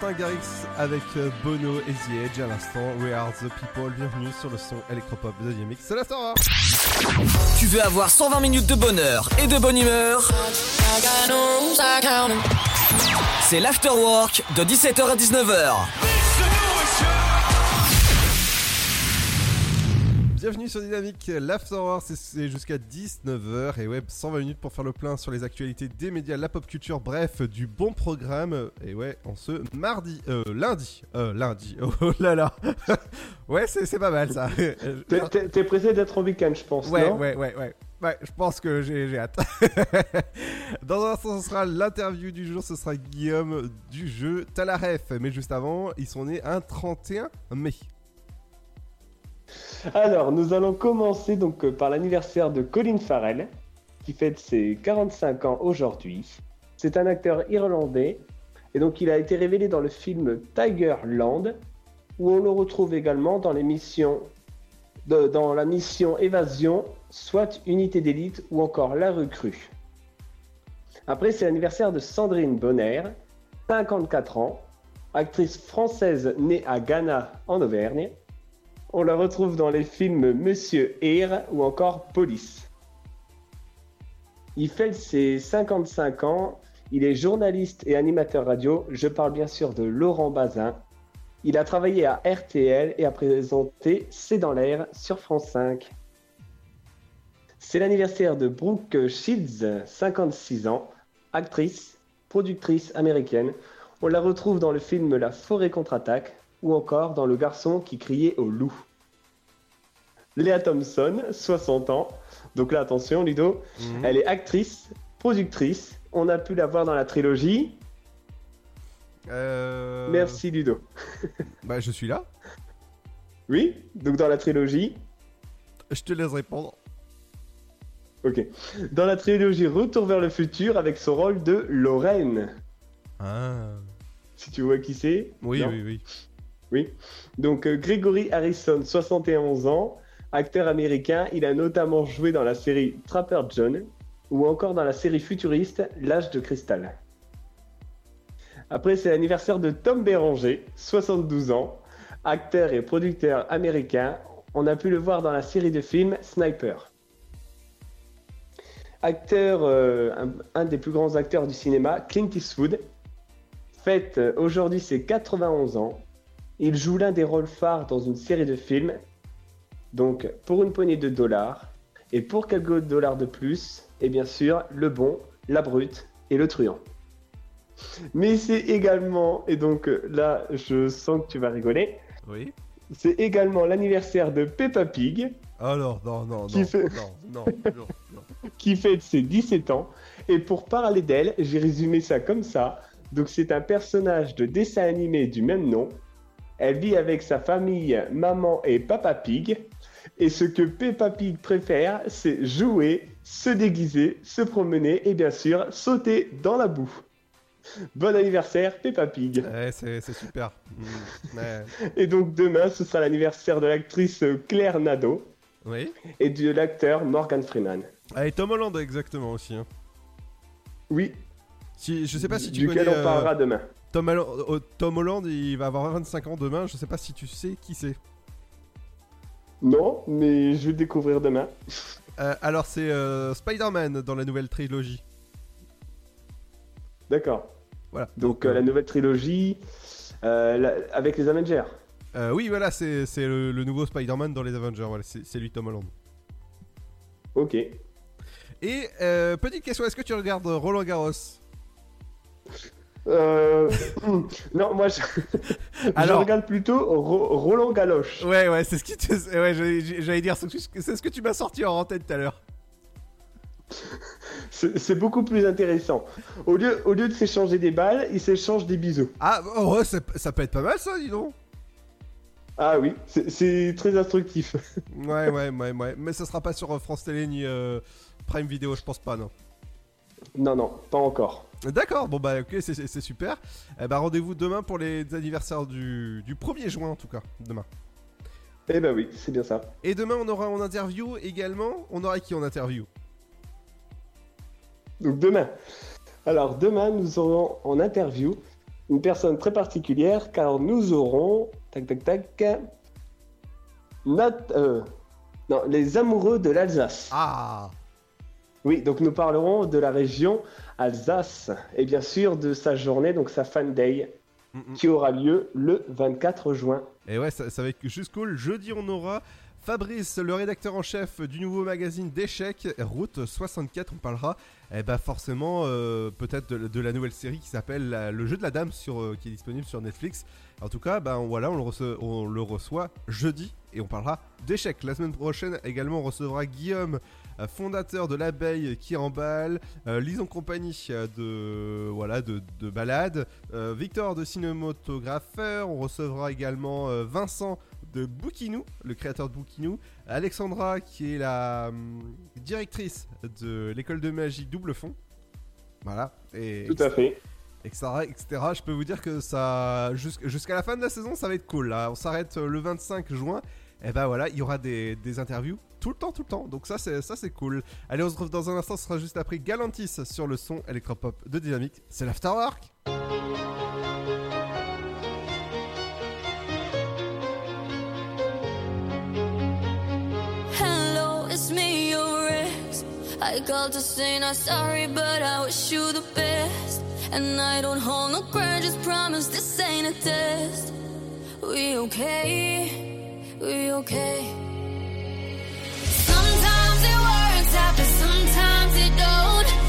[SPEAKER 1] Martin Garrix avec euh, Bono et The Edge à l'instant. We are the people. Bienvenue sur le son électropop de DMX. C'est la star.
[SPEAKER 3] Tu veux avoir 120 minutes de bonheur et de bonne humeur? C'est l'afterwork de 17h à 19h.
[SPEAKER 1] Bienvenue sur Dynamique, l'Afterwork, c'est- c'est jusqu'à 19h et ouais, 120 minutes pour faire le plein sur les actualités des médias, la pop culture, bref, du bon programme. Et ouais, en ce mardi, euh, lundi, euh, lundi, oh là là, ouais, c'est pas mal ça.
[SPEAKER 6] T'es- pressé d'être en week-end, je pense,
[SPEAKER 1] Ouais,
[SPEAKER 6] non?
[SPEAKER 1] ouais, ouais, ouais. Ouais, je pense que j'ai hâte. Dans un instant, ce sera l'interview du jour, ce sera Guillaume du jeu Talaref. Mais juste avant, ils sont nés un 31 mai.
[SPEAKER 6] Alors, nous allons commencer donc euh, par l'anniversaire de Colin Farrell, qui fête ses 45 ans aujourd'hui. C'est un acteur irlandais, et donc il a été révélé dans le film Tigerland, où on le retrouve également dans dans la mission Évasion, soit Unité d'élite ou encore La Recrue. Après, c'est l'anniversaire de Sandrine Bonner, 54 ans, actrice française née à Ghana en Auvergne. On la retrouve dans les films Monsieur Eyre ou encore Police. Il fête ses 55 ans. Il est journaliste et animateur radio. Je parle bien sûr de Laurent Bazin. Il a travaillé à RTL et a présenté C'est dans l'air sur France 5. C'est l'anniversaire de Brooke Shields, 56 ans, actrice, productrice américaine. On la retrouve dans le film La forêt contre-attaque ou encore dans Le garçon qui criait au loup. Léa Thompson, 60 ans. Donc là, attention, Ludo,
[SPEAKER 1] Mhm.
[SPEAKER 6] elle est actrice, productrice. On a pu la voir dans la trilogie.
[SPEAKER 1] Euh...
[SPEAKER 6] Merci, Ludo.
[SPEAKER 1] Bah, je suis là.
[SPEAKER 6] Oui, donc dans la trilogie.
[SPEAKER 1] Je te laisse répondre.
[SPEAKER 6] Ok. Dans la trilogie Retour vers le futur avec son rôle de Lorraine.
[SPEAKER 1] Ah.
[SPEAKER 6] Si tu vois qui c'est
[SPEAKER 1] Oui,
[SPEAKER 6] Non
[SPEAKER 1] oui, oui.
[SPEAKER 6] Oui. Donc euh, Gregory Harrison, 71 ans, acteur américain, il a notamment joué dans la série Trapper John ou encore dans la série futuriste L'âge de cristal. Après, c'est l'anniversaire de Tom Béranger, 72 ans, acteur et producteur américain. On a pu le voir dans la série de films Sniper. Acteur, euh, un, des plus grands acteurs du cinéma, Clint Eastwood, fête euh, aujourd'hui ses 91 ans. Il joue l'un des rôles phares dans une série de films. Donc, pour une poignée de dollars, et pour quelques dollars de plus, et bien sûr, le bon, la brute et le truand. Mais c'est également, et donc là, je sens que tu vas rigoler,
[SPEAKER 1] Oui.
[SPEAKER 6] c'est également l'anniversaire de Peppa Pig,
[SPEAKER 1] Alors, non, non,
[SPEAKER 6] Qui
[SPEAKER 1] non,
[SPEAKER 6] fait-
[SPEAKER 1] non, non, non, non.
[SPEAKER 6] qui fête ses 17 ans. Et pour parler d'elle, j'ai résumé ça comme ça. Donc c'est un personnage de dessin animé du même nom. Elle vit avec sa famille, maman et papa pig. Et ce que Peppa Pig préfère, c'est jouer, se déguiser, se promener et bien sûr sauter dans la boue. Bon anniversaire, Peppa Pig.
[SPEAKER 1] Ouais, c'est c'est super. Mm, ouais.
[SPEAKER 6] Et donc demain, ce sera l'anniversaire de l'actrice Claire Nadeau
[SPEAKER 1] Oui.
[SPEAKER 6] et de l'acteur Morgan Freeman.
[SPEAKER 1] Ah, et Tom Holland, exactement aussi. hein.
[SPEAKER 6] Oui.
[SPEAKER 1] Si, je sais pas si tu
[SPEAKER 6] Duquel
[SPEAKER 1] connais.
[SPEAKER 6] on parlera demain.
[SPEAKER 1] Tom, Holland- oh, Tom Holland, il va avoir 25 ans demain. Je sais pas si tu sais qui c'est.
[SPEAKER 6] Non, mais je vais le découvrir demain.
[SPEAKER 1] Euh, alors, c'est euh, Spider-Man dans la nouvelle trilogie.
[SPEAKER 6] D'accord.
[SPEAKER 1] Voilà.
[SPEAKER 6] Donc euh, la nouvelle trilogie euh, la- avec les Avengers.
[SPEAKER 1] Euh, oui, voilà, c'est le, le nouveau Spider-Man dans les Avengers. Voilà, c'est c'est lui, Tom Holland.
[SPEAKER 6] Ok.
[SPEAKER 1] Et euh, petite question, est-ce que tu regardes Roland Garros?
[SPEAKER 6] Euh... non, moi je, je
[SPEAKER 1] Alors-
[SPEAKER 6] regarde plutôt Ro- Roland Galoche.
[SPEAKER 1] Ouais, ouais, c'est ce qui te... ouais, j'allais dire, c'est ce que- que tu m'as sorti en antenne tout à l'heure.
[SPEAKER 6] C'est beaucoup plus intéressant. Au lieu, au lieu de s'échanger des balles, ils s'échangent des bisous.
[SPEAKER 1] Ah, oh, ça peut être pas mal ça, dis donc.
[SPEAKER 6] Ah oui, c'est- c'est très instructif.
[SPEAKER 1] Ouais, ouais, ouais, ouais. Mais ça sera pas sur euh, France Télé ni euh, Prime Video, je pense pas, non.
[SPEAKER 6] Non, non, pas encore.
[SPEAKER 1] D'accord, bon bah ok, c'est- super. Eh bah rendez-vous demain pour les anniversaires du, du 1er juin en tout cas, demain.
[SPEAKER 6] Eh ben oui, c'est bien ça.
[SPEAKER 1] Et demain on aura en interview également, on aura qui en interview?
[SPEAKER 6] Donc demain. Alors demain, nous aurons en interview une personne très particulière car nous aurons tac tac tac euh, non, les amoureux de l'Alsace.
[SPEAKER 1] Ah.
[SPEAKER 6] Oui, donc nous parlerons de la région Alsace et bien sûr de sa journée, donc sa fan day, qui aura lieu le 24 juin.
[SPEAKER 1] Et ouais, ça, ça va être cool. Jeudi, on aura Fabrice, le rédacteur en chef du nouveau magazine d'échecs, Route 64. On parlera, eh bah forcément, euh, peut-être de, de la nouvelle série qui s'appelle Le jeu de la dame, sur, euh, qui est disponible sur Netflix. En tout cas, on- voilà, on le, reçoit, on le reçoit jeudi et on parlera d'échecs. La semaine prochaine, également, on recevra Guillaume, fondateur de l'abeille qui emballe, euh, Lise en compagnie euh, de, voilà, de, de balade, euh, Victor de cinématographeur. On recevra également euh, Vincent de Boukinou, le créateur de Boukinou, Alexandra qui est la hum, directrice de l'école de magie Double Fond. Voilà. Et
[SPEAKER 6] Tout à fait.
[SPEAKER 1] etc., etc. Je peux vous dire que ça, jusqu'- jusqu'à la fin de la saison, ça va être cool. Là, on s'arrête euh, le 25 juin. Et ben voilà, il y aura des, des interviews tout le temps, tout le temps. Donc ça, c'est ça, c'est cool. Allez, on se retrouve dans un instant. Ce sera juste après Galantis sur le son électropop de Dynamique. C'est l'afterwork.
[SPEAKER 4] Hello, it's me, your ex. I called to say not sorry, but I wish you the best. And I don't hold no grudges, promise this ain't a test. We okay? We okay? Out, but sometimes it don't.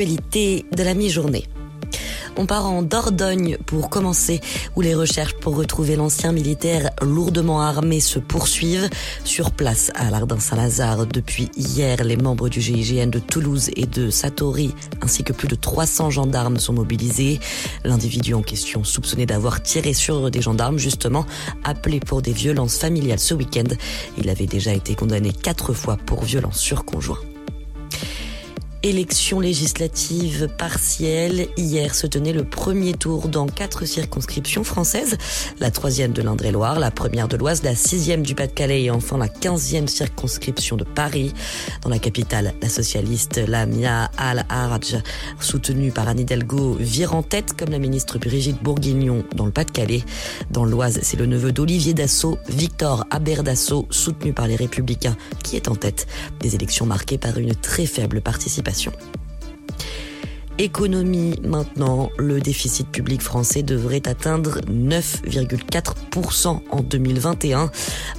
[SPEAKER 2] De la mi-journée. On part en Dordogne pour commencer, où les recherches pour retrouver l'ancien militaire lourdement armé se poursuivent. Sur place, à l'Ardin-Saint-Lazare, depuis hier, les membres du GIGN de Toulouse et de Satori, ainsi que plus de 300 gendarmes sont mobilisés. L'individu en question, soupçonné d'avoir tiré sur des gendarmes, justement, appelé pour des violences familiales ce week-end. Il avait déjà été condamné quatre fois pour violence sur conjoint. Élection législative partielle. Hier se tenait le premier tour dans quatre circonscriptions françaises. La troisième de l'Indre-et-Loire, la première de l'Oise, la sixième du Pas-de-Calais et enfin la quinzième circonscription de Paris. Dans la capitale, la socialiste Lamia Al-Haraj, soutenue par Anne Hidalgo, vire en tête comme la ministre Brigitte Bourguignon dans le Pas-de-Calais. Dans l'Oise, c'est le neveu d'Olivier Dassault, Victor Aberdassault, soutenu par les Républicains, qui est en tête. Des élections marquées par une très faible participation participation. Économie maintenant, le déficit public français devrait atteindre 9,4% en 2021.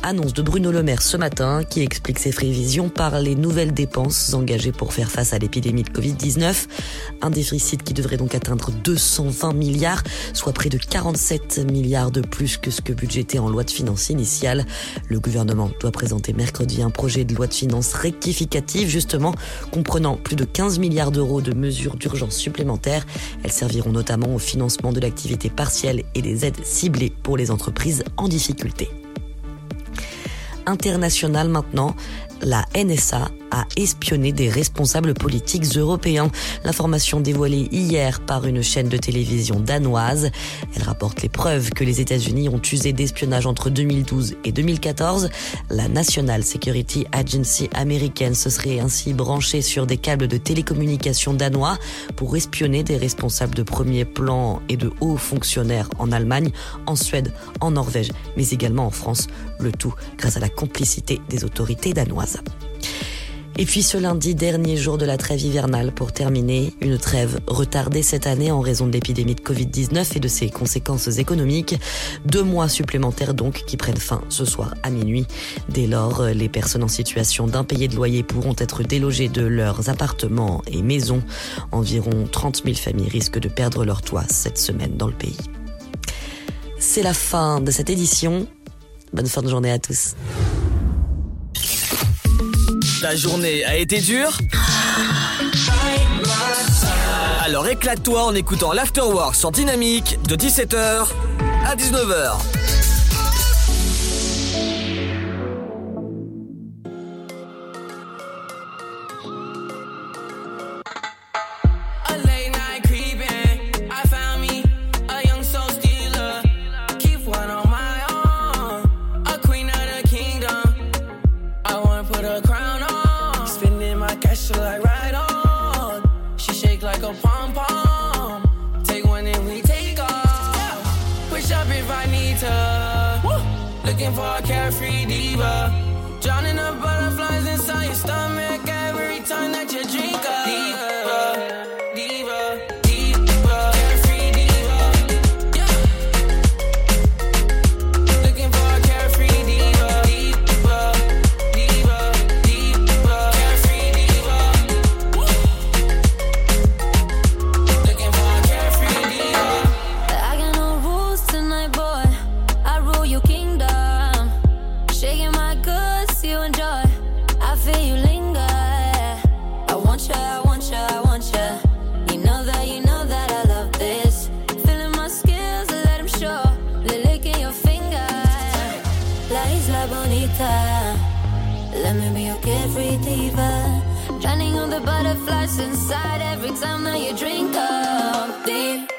[SPEAKER 2] Annonce de Bruno Le Maire ce matin qui explique ses prévisions par les nouvelles dépenses engagées pour faire face à l'épidémie de Covid-19. Un déficit qui devrait donc atteindre 220 milliards, soit près de 47 milliards de plus que ce que budgété en loi de finances initiale. Le gouvernement doit présenter mercredi un projet de loi de finances rectificative, justement, comprenant plus de 15 milliards d'euros de mesures d'urgence supplémentaires. Elles serviront notamment au financement de l'activité partielle et des aides ciblées pour les entreprises en difficulté. International maintenant, la NSA a espionné des responsables politiques européens. L'information dévoilée hier par une chaîne de télévision danoise. Elle rapporte les preuves que les États-Unis ont usé d'espionnage entre 2012 et 2014. La National Security Agency américaine se serait ainsi branchée sur des câbles de télécommunications danois pour espionner des responsables de premier plan et de hauts fonctionnaires en Allemagne, en Suède, en Norvège, mais également en France. Le tout grâce à la complicité des autorités danoises. Et puis ce lundi, dernier jour de la trêve hivernale pour terminer, une trêve retardée cette année en raison de l'épidémie de Covid-19 et de ses conséquences économiques. Deux mois supplémentaires donc qui prennent fin ce soir à minuit. Dès lors, les personnes en situation d'impayé de loyer pourront être délogées de leurs appartements et maisons. Environ 30 000 familles risquent de perdre leur toit cette semaine dans le pays. C'est la fin de cette édition. Bonne fin de journée à tous.
[SPEAKER 5] Ta journée a été dure Alors éclate-toi en écoutant l'Afterwork sur Dynamique de 17h à 19h.
[SPEAKER 10] Carefree diva.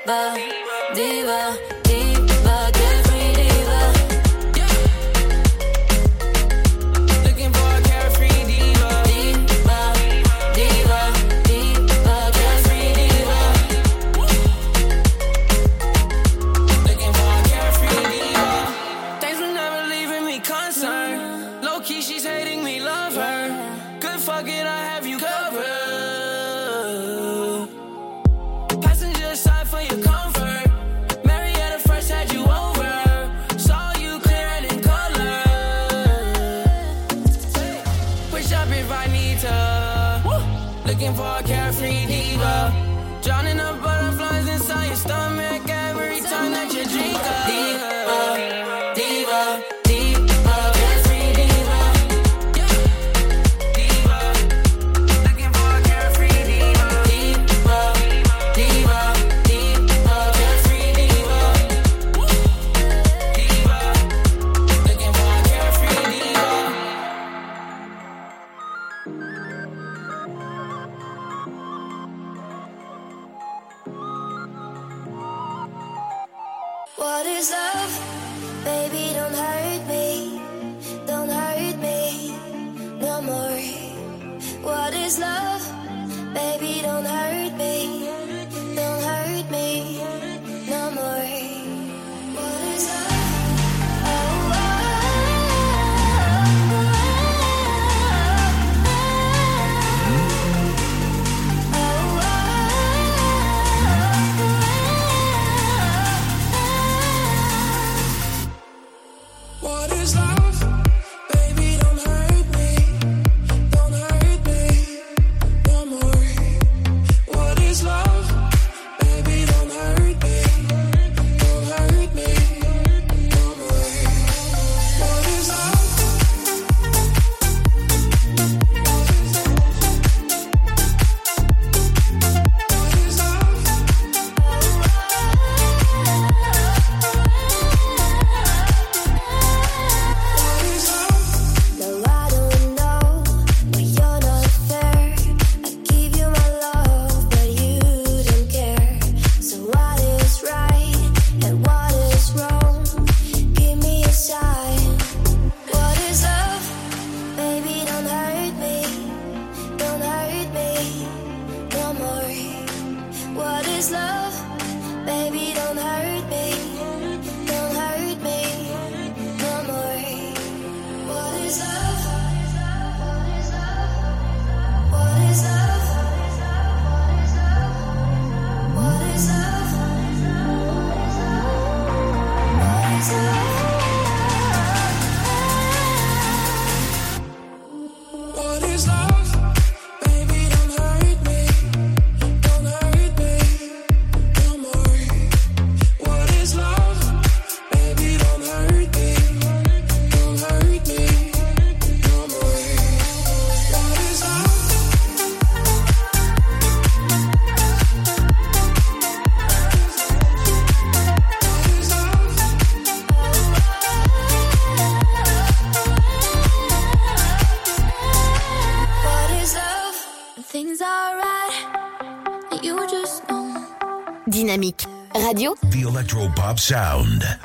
[SPEAKER 10] Diva, diva,
[SPEAKER 4] sound.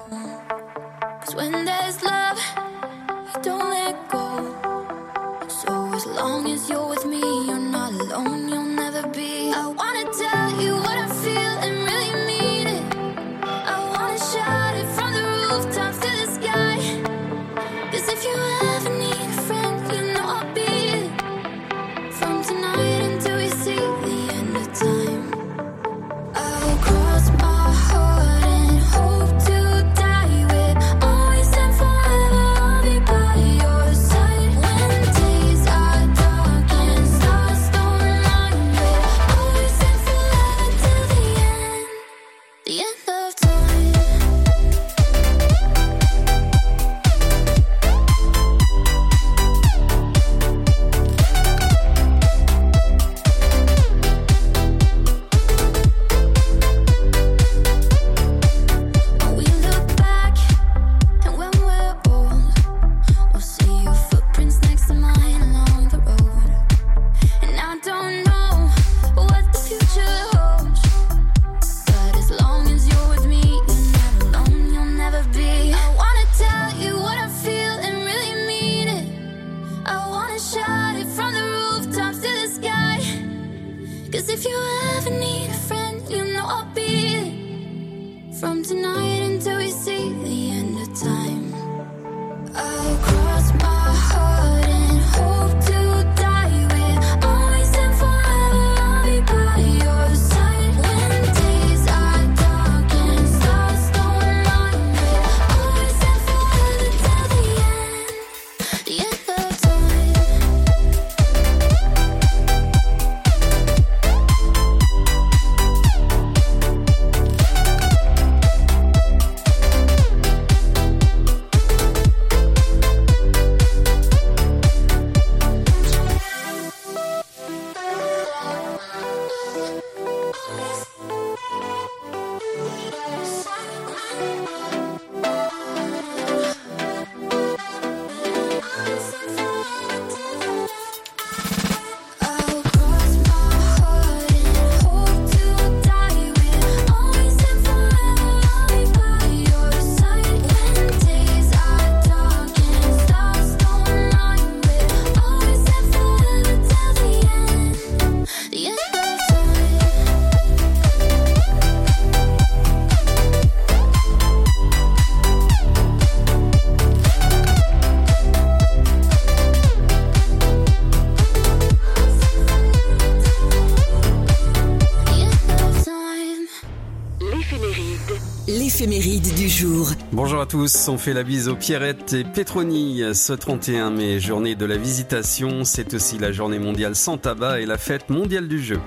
[SPEAKER 21] Jour.
[SPEAKER 23] Bonjour à tous, on fait la bise aux Pierrettes et Petroni. Ce 31 mai, journée de la visitation, c'est aussi la journée mondiale sans tabac et la fête mondiale du jeu.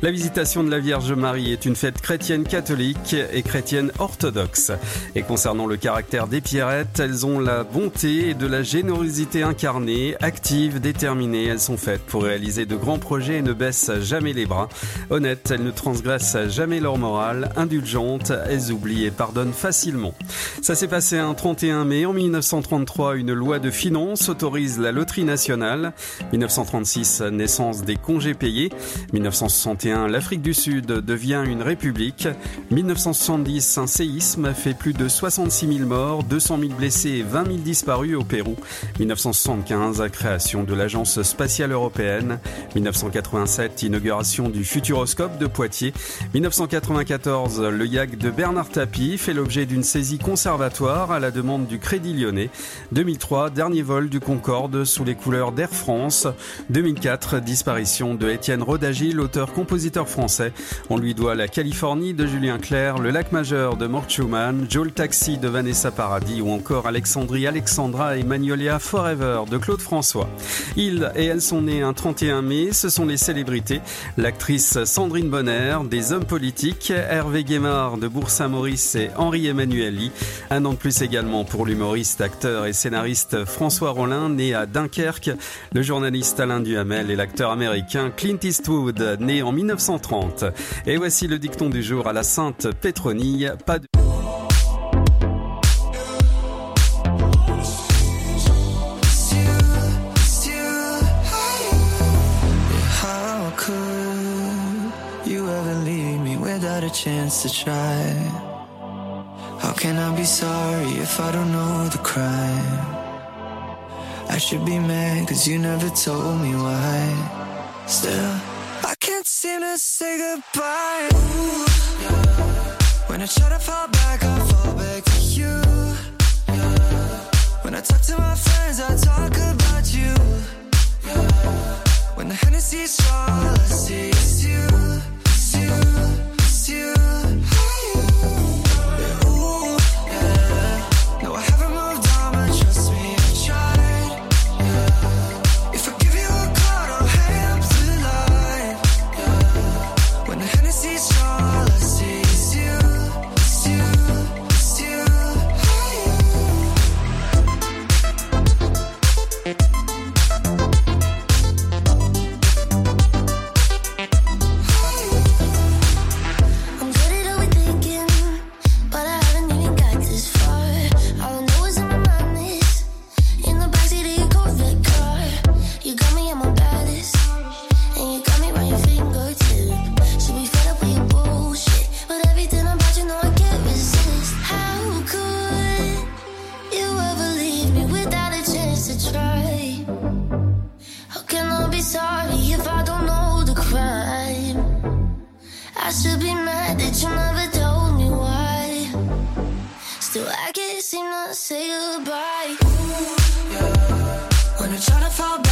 [SPEAKER 23] La visitation de la Vierge Marie est une fête chrétienne catholique et chrétienne orthodoxe. Et concernant le caractère des Pierrettes, elles ont la bonté et de la générosité incarnée, actives, déterminées. Elles sont faites pour réaliser de grands projets et ne baissent jamais les bras. Honnêtes, elles ne transgressent jamais leur morale. Indulgentes, elles oublient et pardonnent facilement. S'est passé un 31 mai. En 1933, une loi de finances autorise la loterie nationale. 1936, naissance des congés payés. 1961, l'Afrique du Sud devient une république. 1970, un séisme fait plus de 66 000 morts, 200 000 blessés et 20 000 disparus au Pérou. 1975, création de l'Agence spatiale européenne. 1987, inauguration du Futuroscope de Poitiers. 1994, le YAG de Bernard Tapie fait l'objet d'une saisie à la demande du Crédit Lyonnais. 2003, dernier vol du Concorde sous les couleurs d'Air France. 2004, disparition de Étienne Rodagi, l'auteur-compositeur français. On lui doit la Californie de Julien Clerc, le lac majeur de Mort Schumann, Joe le Taxi de Vanessa Paradis ou encore Alexandrie Alexandra et Magnolia Forever de Claude François. Ils et elles sont nés un 31 mai, ce sont les célébrités. L'actrice Sandrine Bonner, des hommes politiques, Hervé Guémard de Bourg-Saint-Maurice et Henri Emmanueli. Un an de plus également pour l'humoriste, acteur et scénariste François Rollin, né à Dunkerque, le journaliste Alain Duhamel et l'acteur américain Clint Eastwood, né en 1930. Et voici le dicton du jour à la Sainte Pétronille, pas de...
[SPEAKER 24] How can I be sorry if I don't know the crime? I should be mad cause you never told me why. Still, I can't seem to say goodbye. Ooh, When I try to fall back, I fall back to you. When I talk to my friends, I talk about you. When the Hennessy's strong, I see it's you, it's you.
[SPEAKER 25] Can't seem to say goodbye.
[SPEAKER 24] When I try to fall back,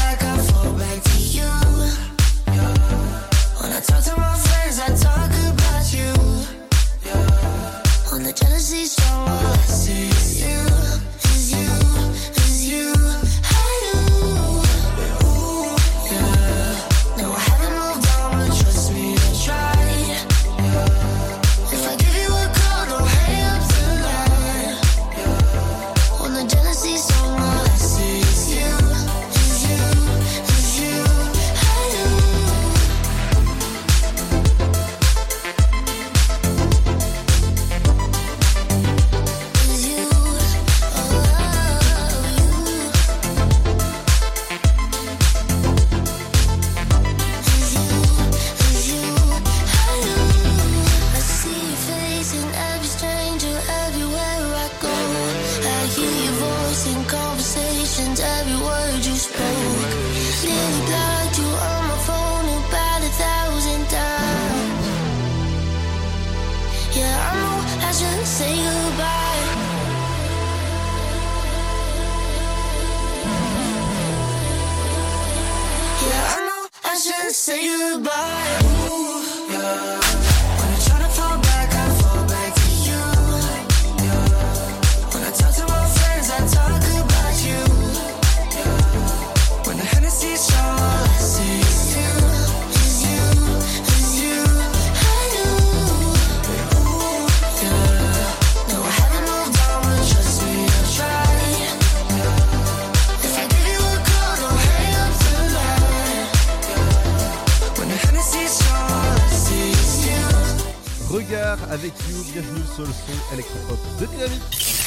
[SPEAKER 1] bonjour, bienvenue sur le son électropop de Dynamique.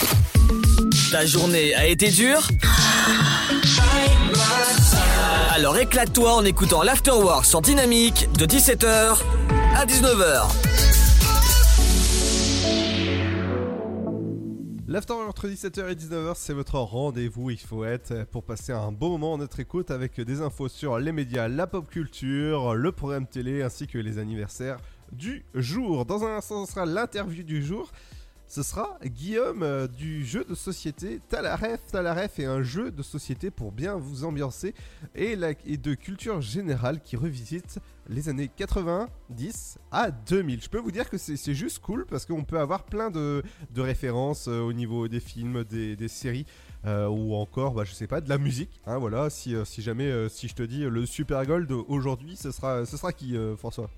[SPEAKER 3] Ta journée a été dure Alors éclate-toi en écoutant l'Afterwork sur Dynamique de 17h à 19h.
[SPEAKER 1] L'After entre 17h et 19h, c'est votre rendez-vous, il faut être, pour passer un bon moment en notre écoute avec des infos sur les médias, la pop culture, le programme télé ainsi que les anniversaires du jour. Dans un instant, ce sera l'interview du jour. Ce sera Guillaume euh, du jeu de société Talaref. Talaref est un jeu de société pour bien vous ambiancer et, de culture générale qui revisite les années 90 à 2000. Je peux vous dire que c'est juste cool parce qu'on peut avoir plein de, références euh, au niveau des films, des, séries euh, ou encore, bah, je sais pas, de la musique. hein, voilà, si, jamais, si je te dis le Super Gold aujourd'hui, ce sera, qui, François?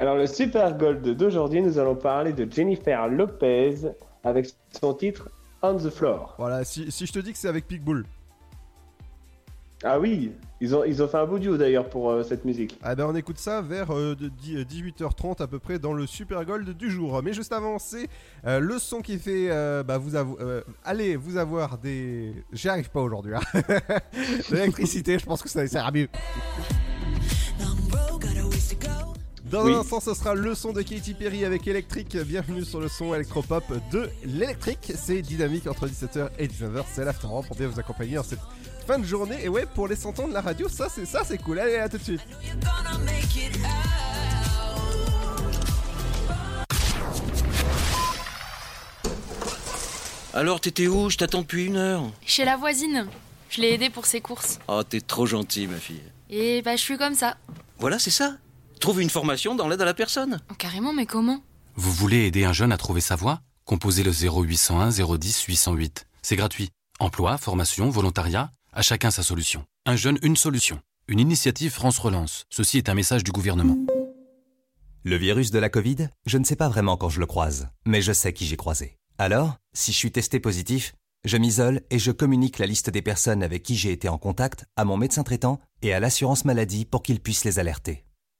[SPEAKER 6] Alors, le Super Gold d'aujourd'hui, nous allons parler de Jennifer Lopez avec son titre On the Floor.
[SPEAKER 1] Voilà, si, si je te dis que c'est avec Pitbull.
[SPEAKER 6] Ah oui, ils ont, ils ont fait un beau duo d'ailleurs pour euh, cette musique.
[SPEAKER 1] Ah ben on écoute ça vers euh, de 10 18h30 à peu près dans le Super Gold du jour. Mais juste avant, c'est euh, le son qui fait euh, bah, vous euh, allez vous avoir des. J'y arrive pas aujourd'hui. Hein. l'électricité, je pense que ça sert à mieux. Dans
[SPEAKER 6] Oui.
[SPEAKER 1] un instant, ce sera le son de Katy Perry avec Electric. Bienvenue sur le son électropop de l'électrique. C'est dynamique entre 17h et 19h. C'est l'after pour bien vous accompagner en cette fin de journée. Et ouais, pour les 100 ans de la radio, ça c'est ça, c'est cool. Allez, à tout de suite.
[SPEAKER 13] Alors, t'étais où? Je t'attends depuis une heure.
[SPEAKER 14] Chez la voisine. Je l'ai aidée pour ses courses.
[SPEAKER 13] Oh, t'es trop gentil, ma fille.
[SPEAKER 14] Et bah, je suis comme ça.
[SPEAKER 13] Voilà, c'est ça. Trouve une formation dans l'aide à la personne.
[SPEAKER 14] Oh, carrément, mais comment?
[SPEAKER 9] Vous voulez aider un jeune à trouver sa voie? Composez le 0801 010 808. C'est gratuit. Emploi, formation, volontariat, à chacun sa solution. Un jeune, une solution. Une initiative France Relance. Ceci est un message du gouvernement.
[SPEAKER 20] Le virus de la Covid, je ne sais pas vraiment quand je le croise, mais je sais qui j'ai croisé. Alors, si je suis testé positif, je m'isole et je communique la liste des personnes avec qui j'ai été en contact à mon médecin traitant et à l'assurance maladie pour qu'ils puissent les alerter.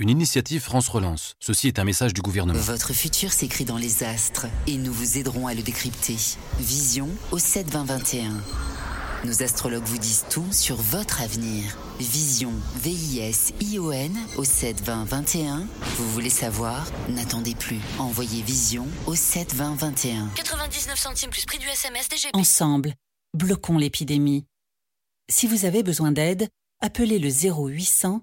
[SPEAKER 9] Une initiative France Relance. Ceci est un message du gouvernement.
[SPEAKER 15] Votre futur s'écrit dans les astres et nous vous aiderons à le décrypter. Vision au 7 20 21. Nos astrologues vous disent tout sur votre avenir. Vision, V-I-S-I-O-N au 7 20 21. Vous voulez savoir? N'attendez plus. Envoyez Vision au 7 20 21.
[SPEAKER 14] 99 centimes plus prix du SMS DGP.
[SPEAKER 17] Ensemble, bloquons l'épidémie. Si vous avez besoin d'aide, appelez le 0800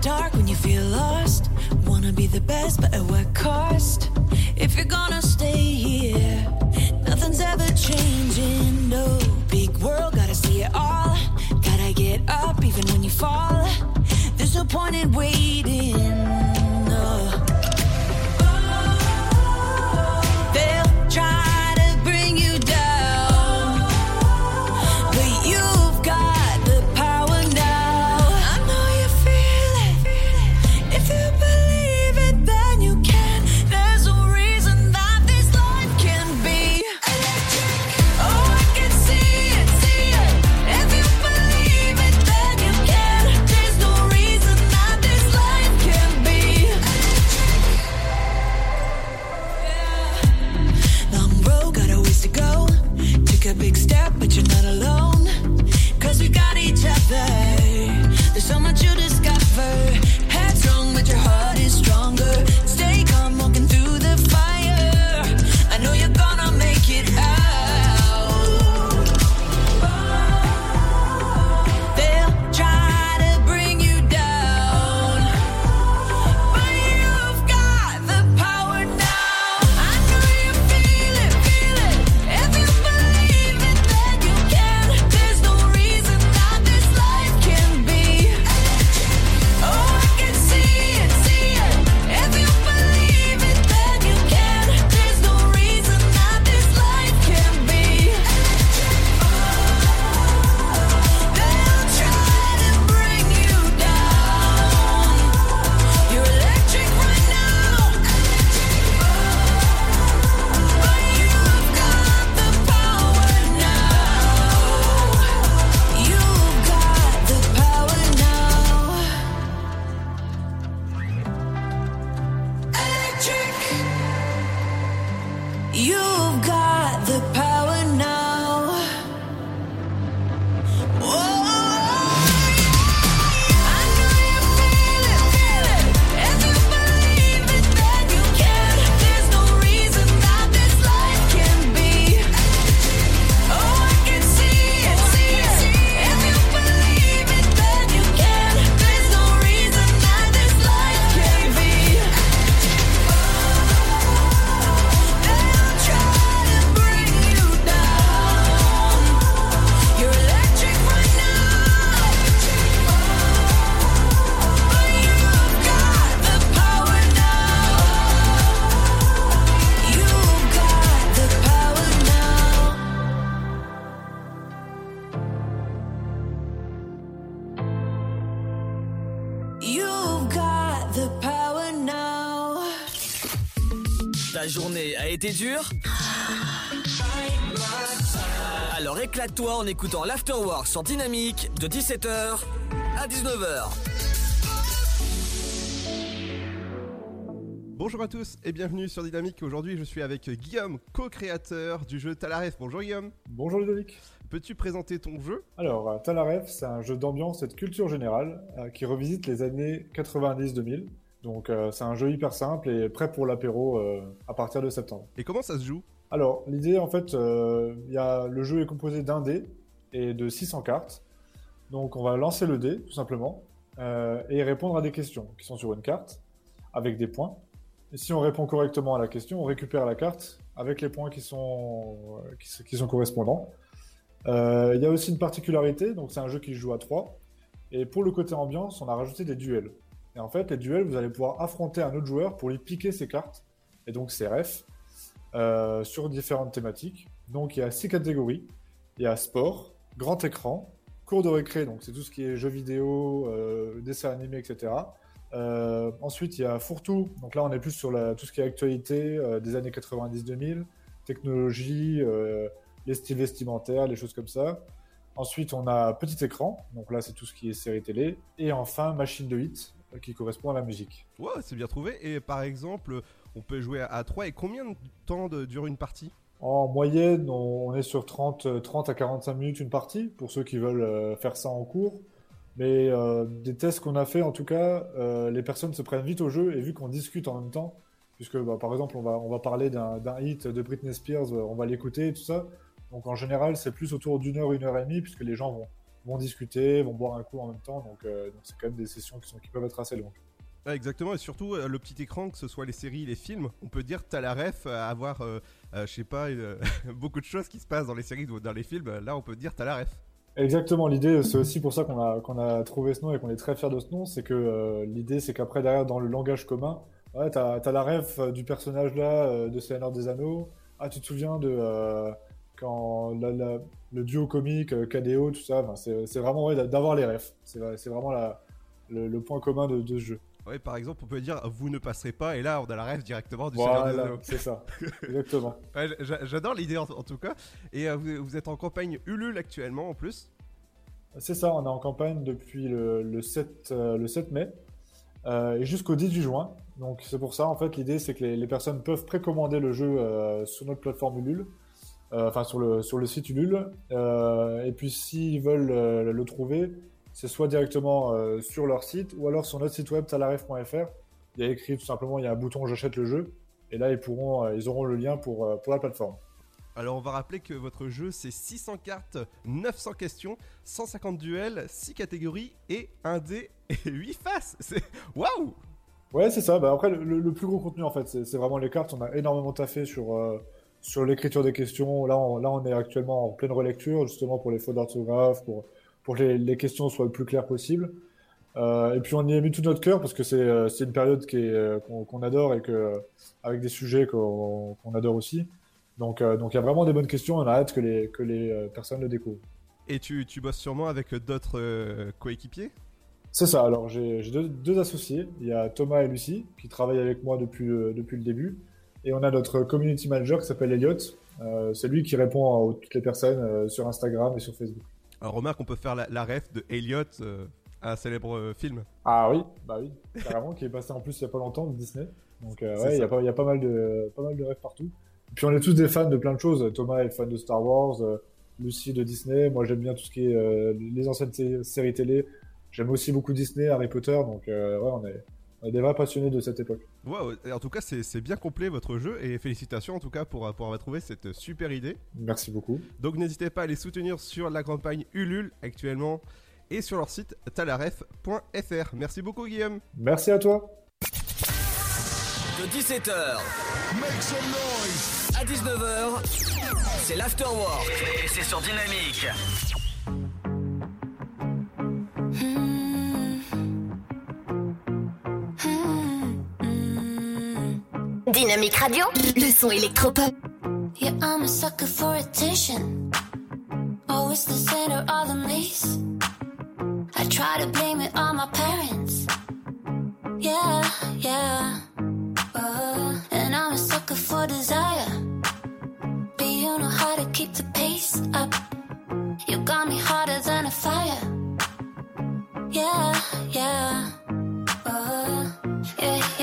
[SPEAKER 10] Dark when you feel lost, wanna be the best, but at what cost? If you're gonna stay here, nothing's ever changing. No big world, gotta see it all. Gotta get up even when you fall. There's no point in waiting.
[SPEAKER 5] Écoutant l'Afterwork sur Dynamique de 17h à 19h.
[SPEAKER 26] Bonjour à tous et bienvenue sur Dynamique. Aujourd'hui, je suis avec Guillaume, co-créateur du jeu Talaref. Bonjour Guillaume.
[SPEAKER 27] Bonjour Ludovic.
[SPEAKER 26] Peux-tu présenter ton jeu?
[SPEAKER 27] Alors, euh, Talaref, c'est un jeu d'ambiance et de culture générale euh, qui revisite les années 90-2000. Donc, euh, c'est un jeu hyper simple et prêt pour l'apéro euh, à partir de septembre.
[SPEAKER 26] Et comment ça se joue?
[SPEAKER 27] Alors, l'idée, en fait, euh, il y a, le jeu est composé d'un dé et de 600 cartes. Donc, on va lancer le dé, tout simplement, euh, et répondre à des questions qui sont sur une carte avec des points. Et si on répond correctement à la question, on récupère la carte avec les points qui sont, euh, qui, sont correspondants. Euh, Il y a aussi une particularité, donc c'est un jeu qui joue à 3. Et pour le côté ambiance, on a rajouté des duels. Et en fait, les duels, vous allez pouvoir affronter un autre joueur pour lui piquer ses cartes, et donc ses refs, sur différentes thématiques. Donc il y a six catégories. Il y a sport, grand écran, cours de récré, donc c'est tout ce qui est jeux vidéo, euh, dessins animés, etc. Euh, ensuite, il y a fourre-tout. Donc là, on est plus sur tout ce qui est actualité euh, des années 90-2000, technologie, les styles vestimentaires, les choses comme ça. Ensuite, on a petit écran. Donc là, c'est tout ce qui est série télé. Et enfin, machine de hit qui correspond à la musique.
[SPEAKER 26] Ouais, c'est bien trouvé. Et par exemple, on peut jouer à 3 et combien de temps dure une partie?
[SPEAKER 27] En moyenne, on est sur 30, euh, 30 à 45 minutes une partie pour ceux qui veulent euh, faire ça en cours. Mais euh, des tests qu'on a fait, en tout cas, euh, les personnes se prennent vite au jeu et vu qu'on discute en même temps, puisque bah, par exemple, on va, parler d'un hit de Britney Spears, euh, on va l'écouter et tout ça. Donc en général, c'est plus autour d'une heure, une heure et demie, puisque les gens vont, discuter, vont boire un coup en même temps. Donc euh, c'est quand même des sessions qui, peuvent être assez longues.
[SPEAKER 1] Exactement, et surtout euh, le petit écran, que ce soit les séries, les films, on peut dire t'as la ref à avoir, euh, euh, je sais pas, une- beaucoup de choses qui se passent dans les séries ou dans les films. Là, on peut dire t'as la ref.
[SPEAKER 27] Exactement, l'idée, c'est aussi pour ça qu'on a, trouvé ce nom et qu'on est très fier de ce nom, c'est que euh, l'idée, c'est qu'après, derrière, dans le langage commun, ouais, t'as, la euh, du personnage là, euh, de Seigneur des Anneaux. Ah, tu te souviens de euh, quand le duo comique, euh, KDO, tout ça, c'est, vraiment ouais, d'a- d'avoir les refs. C'est, vrai- c'est vraiment le point commun de, de ce jeu.
[SPEAKER 1] Ouais, par exemple, on peut dire vous ne passerez pas, et là, on a la ref directement du Seigneur des
[SPEAKER 27] Voilà,
[SPEAKER 1] Anneaux.
[SPEAKER 27] c'est ça. Exactement.
[SPEAKER 1] Ouais, J'adore l'idée en, en tout cas. Et euh, vous, vous êtes en campagne Ulule actuellement en plus.
[SPEAKER 27] C'est ça, on est en campagne depuis le, le 7, euh, le 7 mai euh, et jusqu'au 18 juin. Donc c'est pour ça, en fait, l'idée c'est que les, les personnes peuvent précommander le jeu sur notre plateforme Ulule, enfin sur le, sur le site Ulule. Et puis s'ils veulent le trouver, c'est soit directement euh, sur leur site ou alors sur notre site web talaref.fr. Il y a écrit tout simplement, il y a un bouton j'achète le jeu. Et là, ils, pourront, euh, ils auront le lien pour, euh, pour la plateforme.
[SPEAKER 1] Alors on va rappeler que votre jeu c'est 600 cartes, 900 questions, 150 duels, 6 catégories et 1 dé et 8 faces. C'est waouh
[SPEAKER 27] Ouais, c'est ça. Bah, après, le, le plus gros contenu, en fait, c'est c'est vraiment les cartes. On a énormément taffé sur, sur l'écriture des questions. Là on, là, on est actuellement en pleine relecture, justement, pour les fautes d'orthographe, pour, pour que les, les questions soient le plus claires possible. Euh, et puis, on y a mis tout notre cœur parce que c'est euh, c'est une période qui est, euh, qu'on qu'on adore et que, avec des sujets qu'on qu'on adore aussi. Donc, donc, il y a vraiment des bonnes questions. On a hâte que les, que les personnes le découvrent.
[SPEAKER 1] Et tu, tu bosses sûrement avec d'autres coéquipiers?
[SPEAKER 27] C'est ça, alors j'ai j'ai deux, deux associés, il y a Thomas et Lucie qui travaillent avec moi depuis le, depuis le début, et on a notre community manager qui s'appelle Elliot, Euh, c'est lui qui répond à toutes les personnes euh, sur Instagram et sur Facebook.
[SPEAKER 1] Alors remarque on peut faire la, la ref de Elliot, euh, un célèbre euh, film.
[SPEAKER 27] Ah oui, bah oui, carrément, qui est passé en plus il y a pas longtemps de Disney, donc euh, ouais, il y, a pas- il y a pas mal de, pas mal de rêves partout. Et puis on est tous des fans de plein de choses, Thomas est fan de Star Wars, euh, Lucie de Disney, moi j'aime bien tout ce qui est euh, les anciennes sé- séries télé, j'aime aussi beaucoup Disney, Harry Potter, donc euh, ouais, on est, on est des vrais passionnés de cette époque.
[SPEAKER 1] Wow, en tout cas c'est bien complet votre jeu et félicitations en tout cas pour, pour avoir trouvé cette super idée.
[SPEAKER 27] Merci beaucoup.
[SPEAKER 1] Donc n'hésitez pas à les soutenir sur la campagne Ulule actuellement et sur leur site talaref.fr. Merci beaucoup Guillaume.
[SPEAKER 27] Merci à toi.
[SPEAKER 3] De 17h à 19h, c'est l'afterwork et c'est sur Dynamique.
[SPEAKER 4] Dynamique Radio, le son électropop. Yeah, I'm a sucker for attention. Always the center of the maze. I try to blame it on my parents. Yeah, yeah. Uh, and I'm a sucker for desire. But you know how to keep the pace up. You got me hotter than a fire. Yeah, yeah. Uh, yeah, yeah.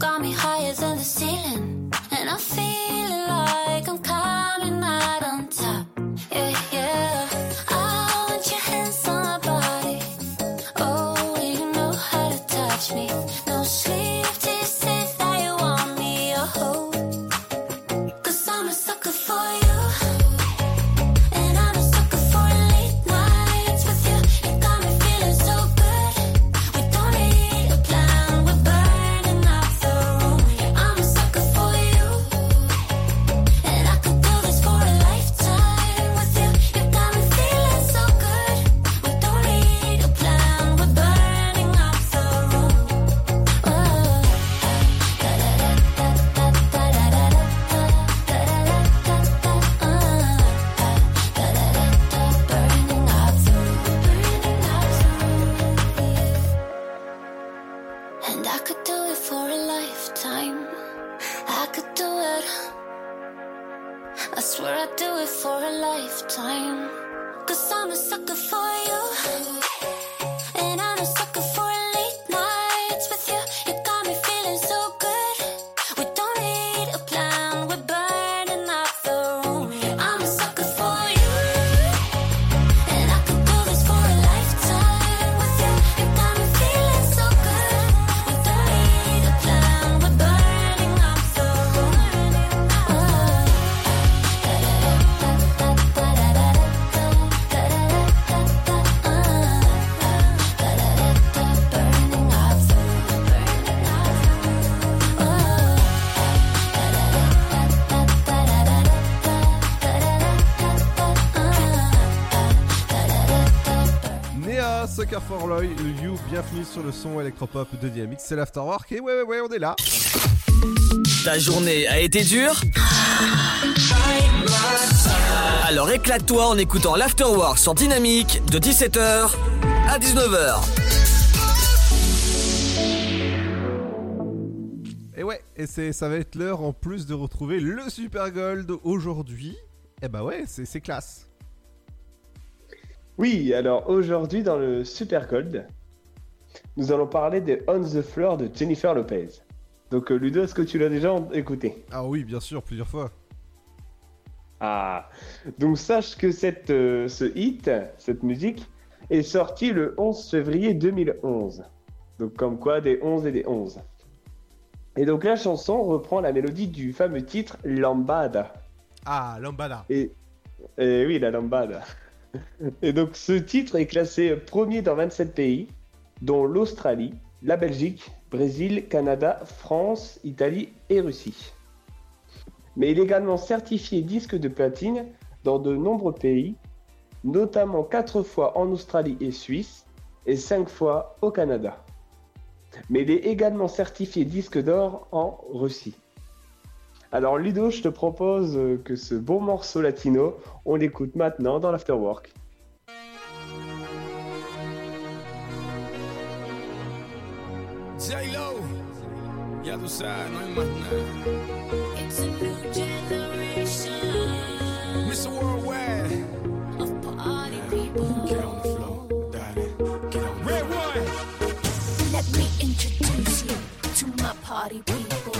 [SPEAKER 4] Got me higher than You,
[SPEAKER 1] bienvenue sur le son électropop de Dynamics, c'est l'Afterwork et ouais ouais ouais on est là.
[SPEAKER 3] Ta journée a été dure Alors éclate-toi en écoutant l'Afterwork sur Dynamique de 17h à 19h.
[SPEAKER 1] Et ouais, et c'est ça va être l'heure en plus de retrouver le Super Gold aujourd'hui. Et bah ouais, c'est c'est classe.
[SPEAKER 6] Oui, alors aujourd'hui dans le Super Gold, nous allons parler de On the Floor de Jennifer Lopez. Donc euh, Ludo, est-ce que tu l'as déjà écouté?
[SPEAKER 1] Ah oui, bien sûr, plusieurs fois.
[SPEAKER 6] Ah, donc sache que cette, euh, ce hit, cette musique, est sortie le 11 février 2011. Donc comme quoi, des 11 et des 11. Et donc la chanson reprend la mélodie du fameux titre Lambada.
[SPEAKER 1] Ah, Lambada.
[SPEAKER 6] Et, et oui, la lambada. Et donc ce titre est classé premier dans 27 pays, dont l'Australie, la Belgique, Brésil, Canada, France, Italie et Russie. Mais il est également certifié disque de platine dans de nombreux pays, notamment 4 fois en Australie et Suisse et 5 fois au Canada. Mais il est également certifié disque d'or en Russie. Alors Ludo, je te propose euh, que ce beau morceau latino, on l'écoute maintenant dans l'afterwork.
[SPEAKER 10] J-Lo, ya tú sabes, no hay más nada.
[SPEAKER 4] It's a new generation
[SPEAKER 10] Mr. Worldwide.
[SPEAKER 4] of party people.
[SPEAKER 10] Get on the floor, darling. Get on Red one.
[SPEAKER 4] Let me introduce you to my party people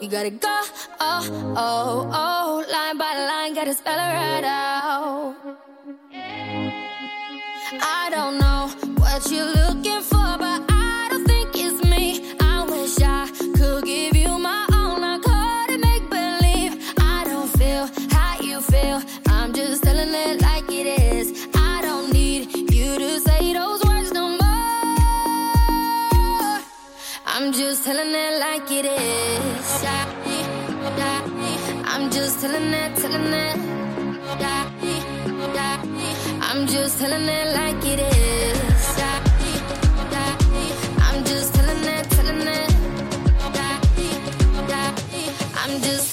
[SPEAKER 4] You gotta go. Oh, oh, oh. Line by line, gotta spell it right out. I don't know what you're looking for,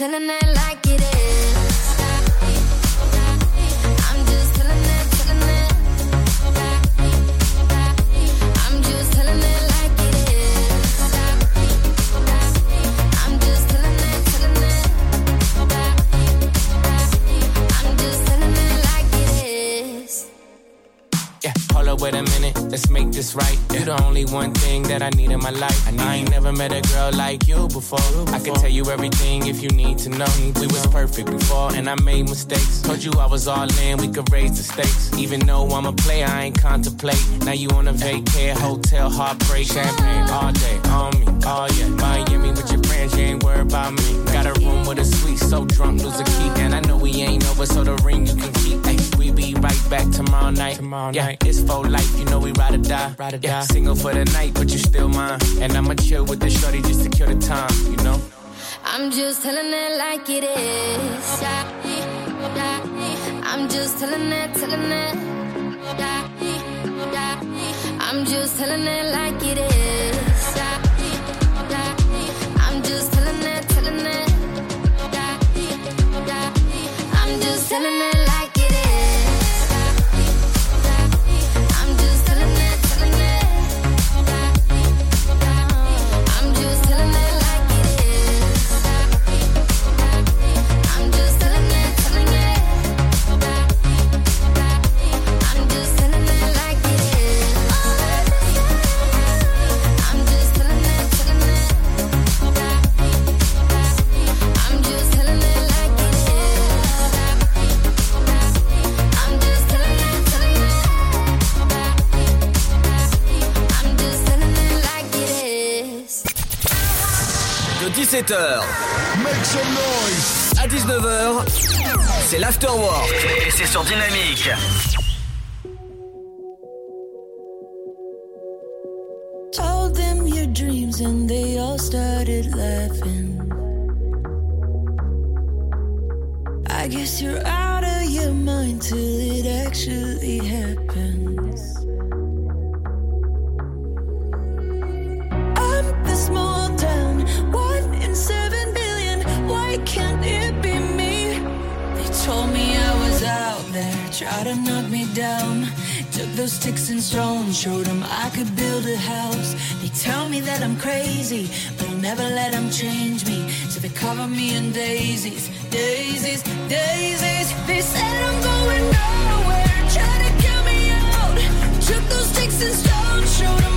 [SPEAKER 4] I'm just
[SPEAKER 28] this right. You the only one thing that I need in my life. I, ain't never met a girl like you before. I can tell you everything if you need to know. We was perfect before, and I made mistakes. Told you I was all in, we could raise the stakes. Even though I'm a player, I ain't contemplate. Now you on a vacay, hotel, heartbreak, champagne all day on me. Oh yeah, Miami with your friends, you ain't worried about me. Got a room with a suite, so drunk, lose a key. And I know we ain't over, so the ring you can keep. Ay, we be right back tomorrow night. Tomorrow yeah, night. it's for life, you know we ride or die. Ride or yeah, die. Single for the night, but you still mine. And I'ma chill with the shorty just to kill the time, you know?
[SPEAKER 4] I'm just telling it like it is. I'm just telling it, telling it. I'm just telling it like it is. I'm just telling it like it
[SPEAKER 5] De 17h à 19h, c'est l'afterwork et c'est sur Dynamique.
[SPEAKER 10] Told them your dreams and they all started laughing. I guess you're out of your mind till it actually happens. Can't it be me? They told me I was out there, tried to knock me down. Took those sticks and stones, showed them I could build a house. They tell me that I'm crazy, but I'll never let them change me. So they cover me in daisies, daisies, daisies. They said I'm going nowhere, trying to get me out. Took those sticks and stones, showed them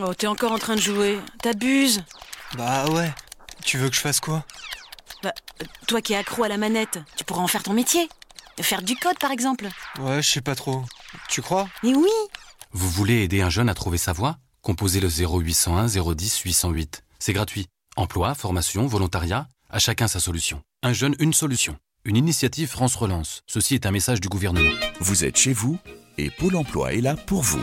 [SPEAKER 29] Oh, t'es encore en train de jouer. T'abuses.
[SPEAKER 8] Bah ouais. Tu veux que je fasse quoi?
[SPEAKER 29] Bah, toi qui es accro à la manette, tu pourrais en faire ton métier. Faire du code, par exemple.
[SPEAKER 8] Ouais, je sais pas trop. Tu crois?
[SPEAKER 29] Mais oui
[SPEAKER 9] Vous voulez aider un jeune à trouver sa voie? Composez le 0801 010 808. C'est gratuit. Emploi, formation, volontariat, à chacun sa solution. Un jeune, une solution. Une initiative France Relance. Ceci est un message du gouvernement.
[SPEAKER 18] Vous êtes chez vous et Pôle emploi est là pour vous.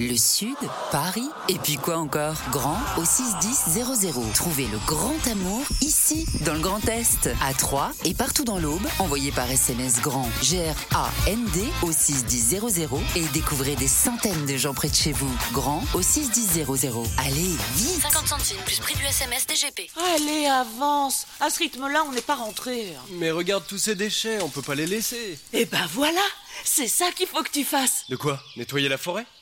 [SPEAKER 15] Le Sud, Paris, et puis quoi encore? Grand au 61000. Trouvez le grand amour ici, dans le Grand Est, à Troyes et partout dans l'Aube. Envoyez par SMS grand G-R-A-N-D au 61000 et découvrez des centaines de gens près de chez vous. Grand au 61000. Allez, vite
[SPEAKER 29] 50 centimes plus prix du SMS DGP. Allez, avance. À ce rythme-là, on n'est pas rentré.
[SPEAKER 8] Mais regarde tous ces déchets, on peut pas les laisser.
[SPEAKER 29] Eh ben voilà C'est ça qu'il faut que tu fasses.
[SPEAKER 8] De quoi? Nettoyer la forêt?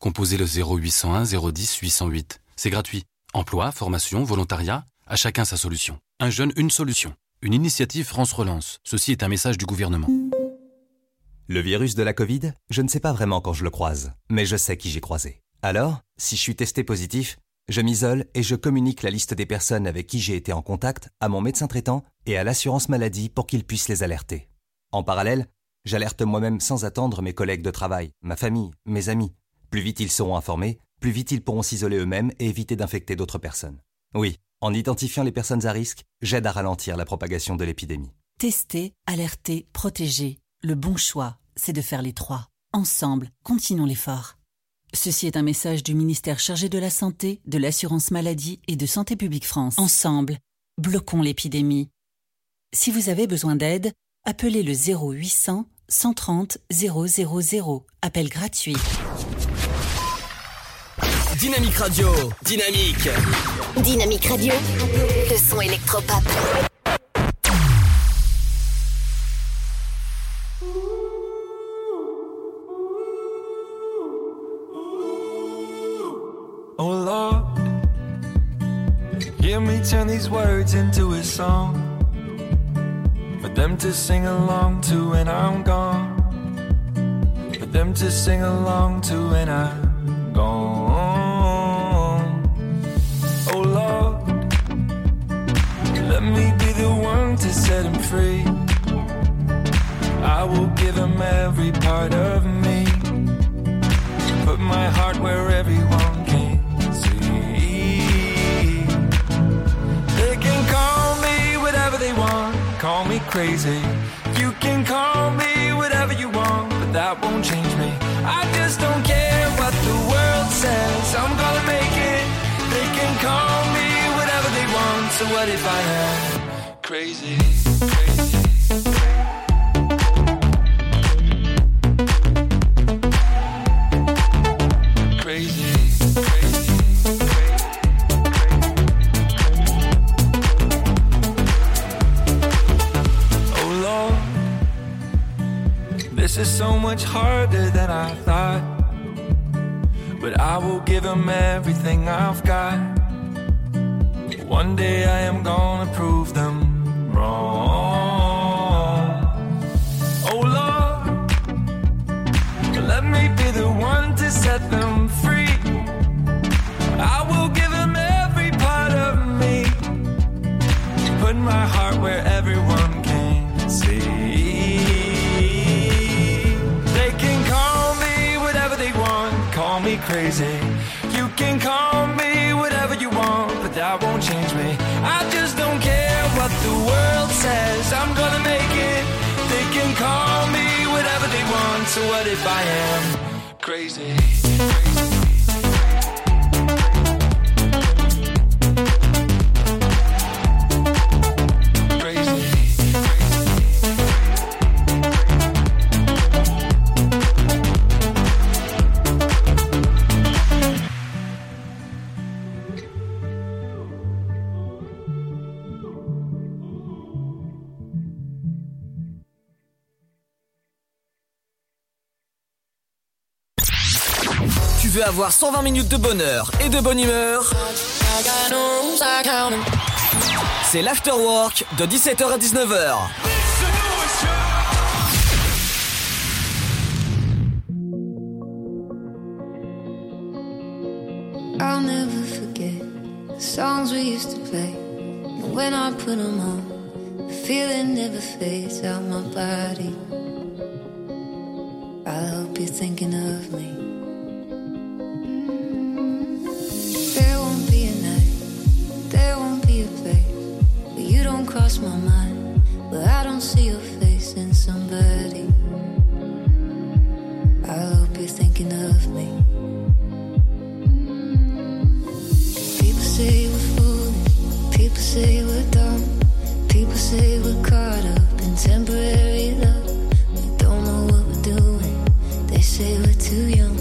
[SPEAKER 9] Composez le 0801 010 808. C'est gratuit. Emploi, formation, volontariat, à chacun sa solution. Un jeune, une solution. Une initiative France Relance. Ceci est un message du gouvernement.
[SPEAKER 20] Le virus de la Covid, je ne sais pas vraiment quand je le croise, mais je sais qui j'ai croisé. Alors, si je suis testé positif, Je m'isole et je communique la liste des personnes avec qui j'ai été en contact à mon médecin traitant et à l'assurance maladie pour qu'ils puissent les alerter. En parallèle, j'alerte moi-même sans attendre mes collègues de travail, ma famille, mes amis. Plus vite ils seront informés, plus vite ils pourront s'isoler eux-mêmes et éviter d'infecter d'autres personnes. Oui, en identifiant les personnes à risque, j'aide à ralentir la propagation de l'épidémie.
[SPEAKER 17] Tester, alerter, protéger. Le bon choix, c'est de faire les trois. Ensemble, continuons l'effort. Ceci est un message du ministère chargé de la Santé, de l'Assurance Maladie et de Santé Publique France. Ensemble, bloquons l'épidémie. Si vous avez besoin d'aide, appelez le 0800 130 000. Appel gratuit.
[SPEAKER 3] Dynamique Radio, dynamique.
[SPEAKER 21] Dynamique Radio, le son électropop.
[SPEAKER 30] Oh Lord, hear me turn these words into a song for them to sing along to when I'm gone. For them to sing along to when I'm gone. Let me be the one to set him free. I will give him every part of me. Put my heart where everyone can see. They can call me whatever they want, call me crazy. You can call me whatever you want, but that won't change me. I just don't care So what if I am crazy? Crazy. Crazy. Oh this is so much harder than I thought. But I will give him everything I've got. One day I am gonna prove them wrong. Oh Lord, let me be the one to set them free. I will give him every part of me. Put my heart where they want. So what if I am crazy?
[SPEAKER 3] Tu avoir 120 minutes de bonheur et de bonne humeur C'est l'afterwork de 17h à 19h.
[SPEAKER 10] I'll never forget the songs we used to play. And when I put them on, the feeling never fades out my body. I hope you're thinking of me. There won't be a place where you don't cross my mind, where I don't see your face in somebody. I hope you're thinking of me. People say we're foolish, people say we're dumb, people say we're caught up in temporary love. We don't know what we're doing. They say we're too young,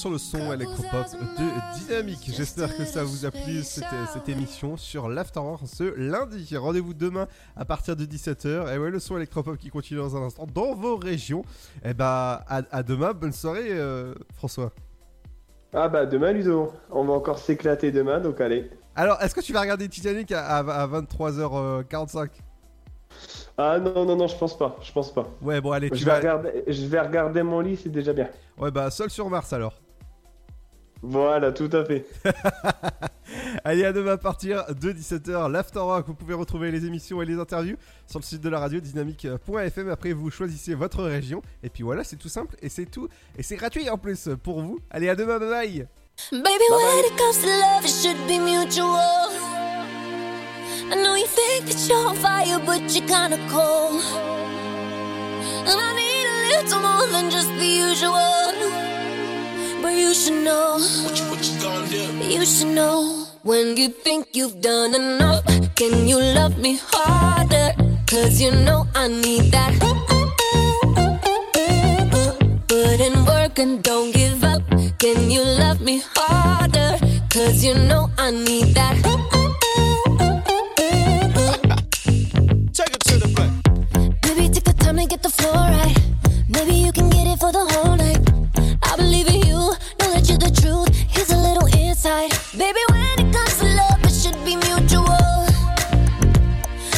[SPEAKER 1] sur le son électropop de Dynamique. J'espère que ça vous a plu cette, cette émission sur l'Afterwork ce lundi. Rendez-vous demain à partir de 17h. Et ouais, le son électropop qui continue dans un instant dans vos régions. Et bah, à, à demain. Bonne soirée, euh, François.
[SPEAKER 6] Ah bah demain Ludo, on va encore s'éclater demain, donc allez.
[SPEAKER 1] Alors, est-ce que tu vas regarder Titanic à, à- à 23h45
[SPEAKER 6] Ah non, non, non, je pense pas, je pense pas.
[SPEAKER 1] Ouais, bon, allez, tu
[SPEAKER 6] je vais,
[SPEAKER 1] vas.
[SPEAKER 6] regarder, je vais regarder mon lit, c'est déjà bien.
[SPEAKER 1] Ouais, bah, seul sur Mars alors.
[SPEAKER 6] Voilà, tout à fait.
[SPEAKER 1] Allez, à demain à partir de 17h, l'Afterwork. Vous pouvez retrouver les émissions et les interviews sur le site de la radio dynamique.fm. Après, vous choisissez votre région. Et puis voilà, c'est tout simple et c'est tout. Et c'est gratuit en plus pour vous. Allez, à demain, bye bye.
[SPEAKER 4] Baby, when it comes to love, it should be mutual. I know you think that you're on fire, but you're kinda cold. And I need a little more than just the usual. But you should know. What you, what you gonna do? You should know. When you think you've done enough, can you love me harder? Cause you know I need that. Put in work and don't give up. Can you love me harder? Cause you know I need that.
[SPEAKER 31] Take it to the bank.
[SPEAKER 4] Baby, take the time to get the floor right. Maybe you can get it for the whole night. I believe in you, you're the truth. Here's a little insight. Baby, when it comes to love, it should be mutual.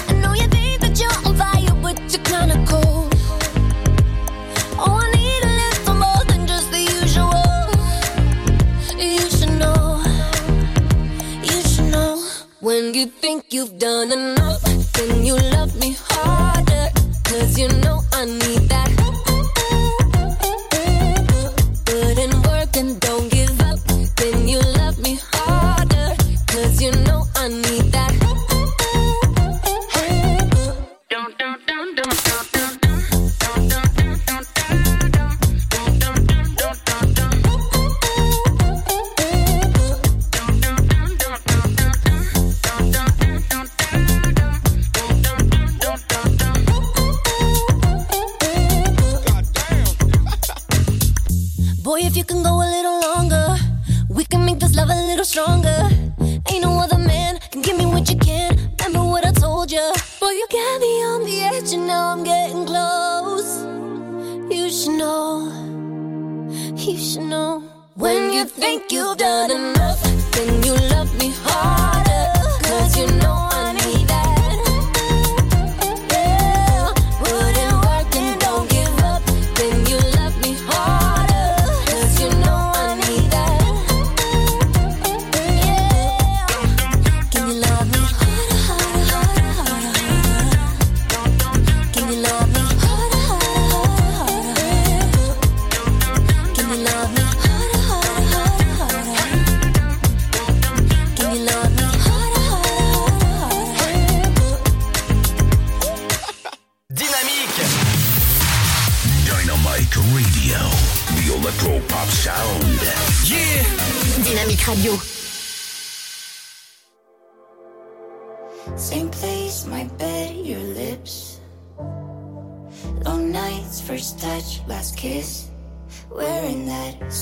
[SPEAKER 4] I know you think that you're on fire, but you're kinda cold. Oh, I need a little more than just the usual. You should know, you should know. When you think you've done enough, can you love me harder? Cause you know I need that.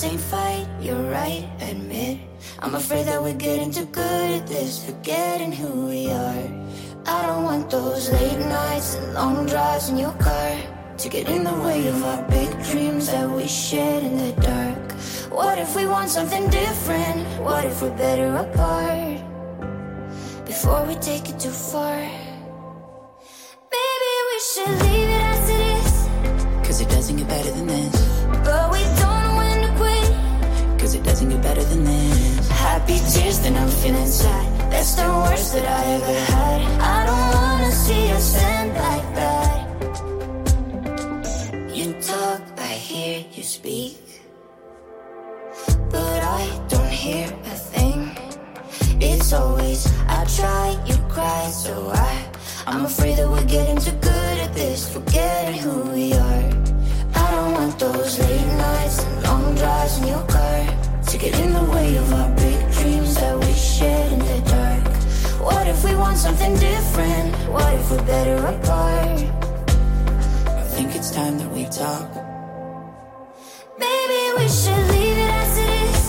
[SPEAKER 10] Same fight, you're right, admit. I'm afraid that we're getting too good at this, forgetting who we are. I don't want those late nights and long drives in your car to get in the way of our big dreams that we shared in the dark. What if we want something different? What if we're better apart? Before we take it too far, maybe we should leave it as it is.
[SPEAKER 32] Cause it doesn't get better than this.
[SPEAKER 10] But we
[SPEAKER 32] Cause it doesn't get better than this.
[SPEAKER 10] Happy tears, that I'm feeling sad. That's the worst that I ever had. I don't wanna see us end like that. You talk, I hear you speak. But I don't hear a thing. It's always, I try, you cry, so I. I'm afraid that we're getting too good at this, forgetting who we are. I don't want those late nights and long drives in your car to get in the way of our big dreams that we shared in the dark. What if we want something different? What if we're better apart?
[SPEAKER 32] I think it's time that we talk.
[SPEAKER 10] Maybe we should leave it as it is.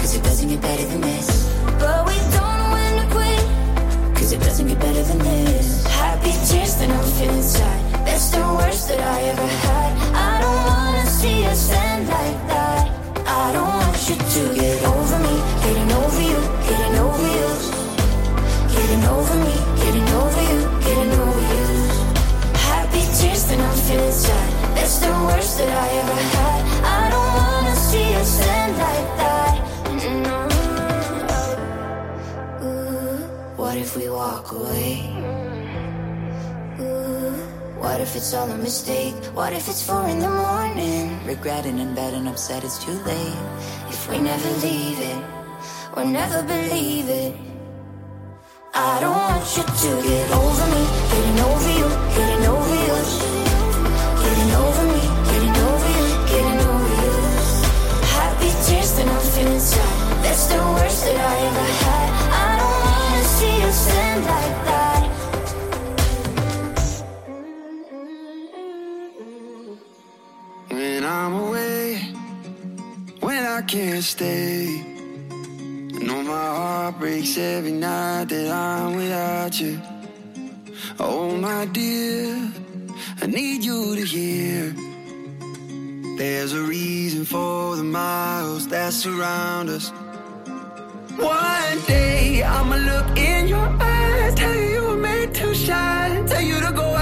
[SPEAKER 32] Cause it doesn't get better than this.
[SPEAKER 10] But we don't know when to quit.
[SPEAKER 32] Cause it doesn't get better than this.
[SPEAKER 10] Happy tears, then I'm feeling sad. That's the worst that I ever had. I don't wanna see us end like that. I don't want you to get over me, getting over you, getting over you. Getting over me, getting over you, getting over you. Happy tears, then I'm feeling sad. That's the worst that I ever had. I don't wanna see us end like that. Mm-hmm. Ooh, what if we walk away? What if it's all a mistake? What if it's four in the morning?
[SPEAKER 32] Regretting and bad and upset it's too late.
[SPEAKER 10] If we never leave it, we'll never believe it. I don't want you to get over me, getting over you, getting over you. Getting over me, getting over you, getting over you. Happy tears, then I'm feeling sad. That's the worst that I ever had. I don't wanna see us end like that.
[SPEAKER 12] I can't stay. I know my heart breaks every night that I'm without you. Oh, my dear, I need you to hear. There's a reason for the miles that surround us. One day I'ma look in your eyes, tell you you were made to shine, tell you to go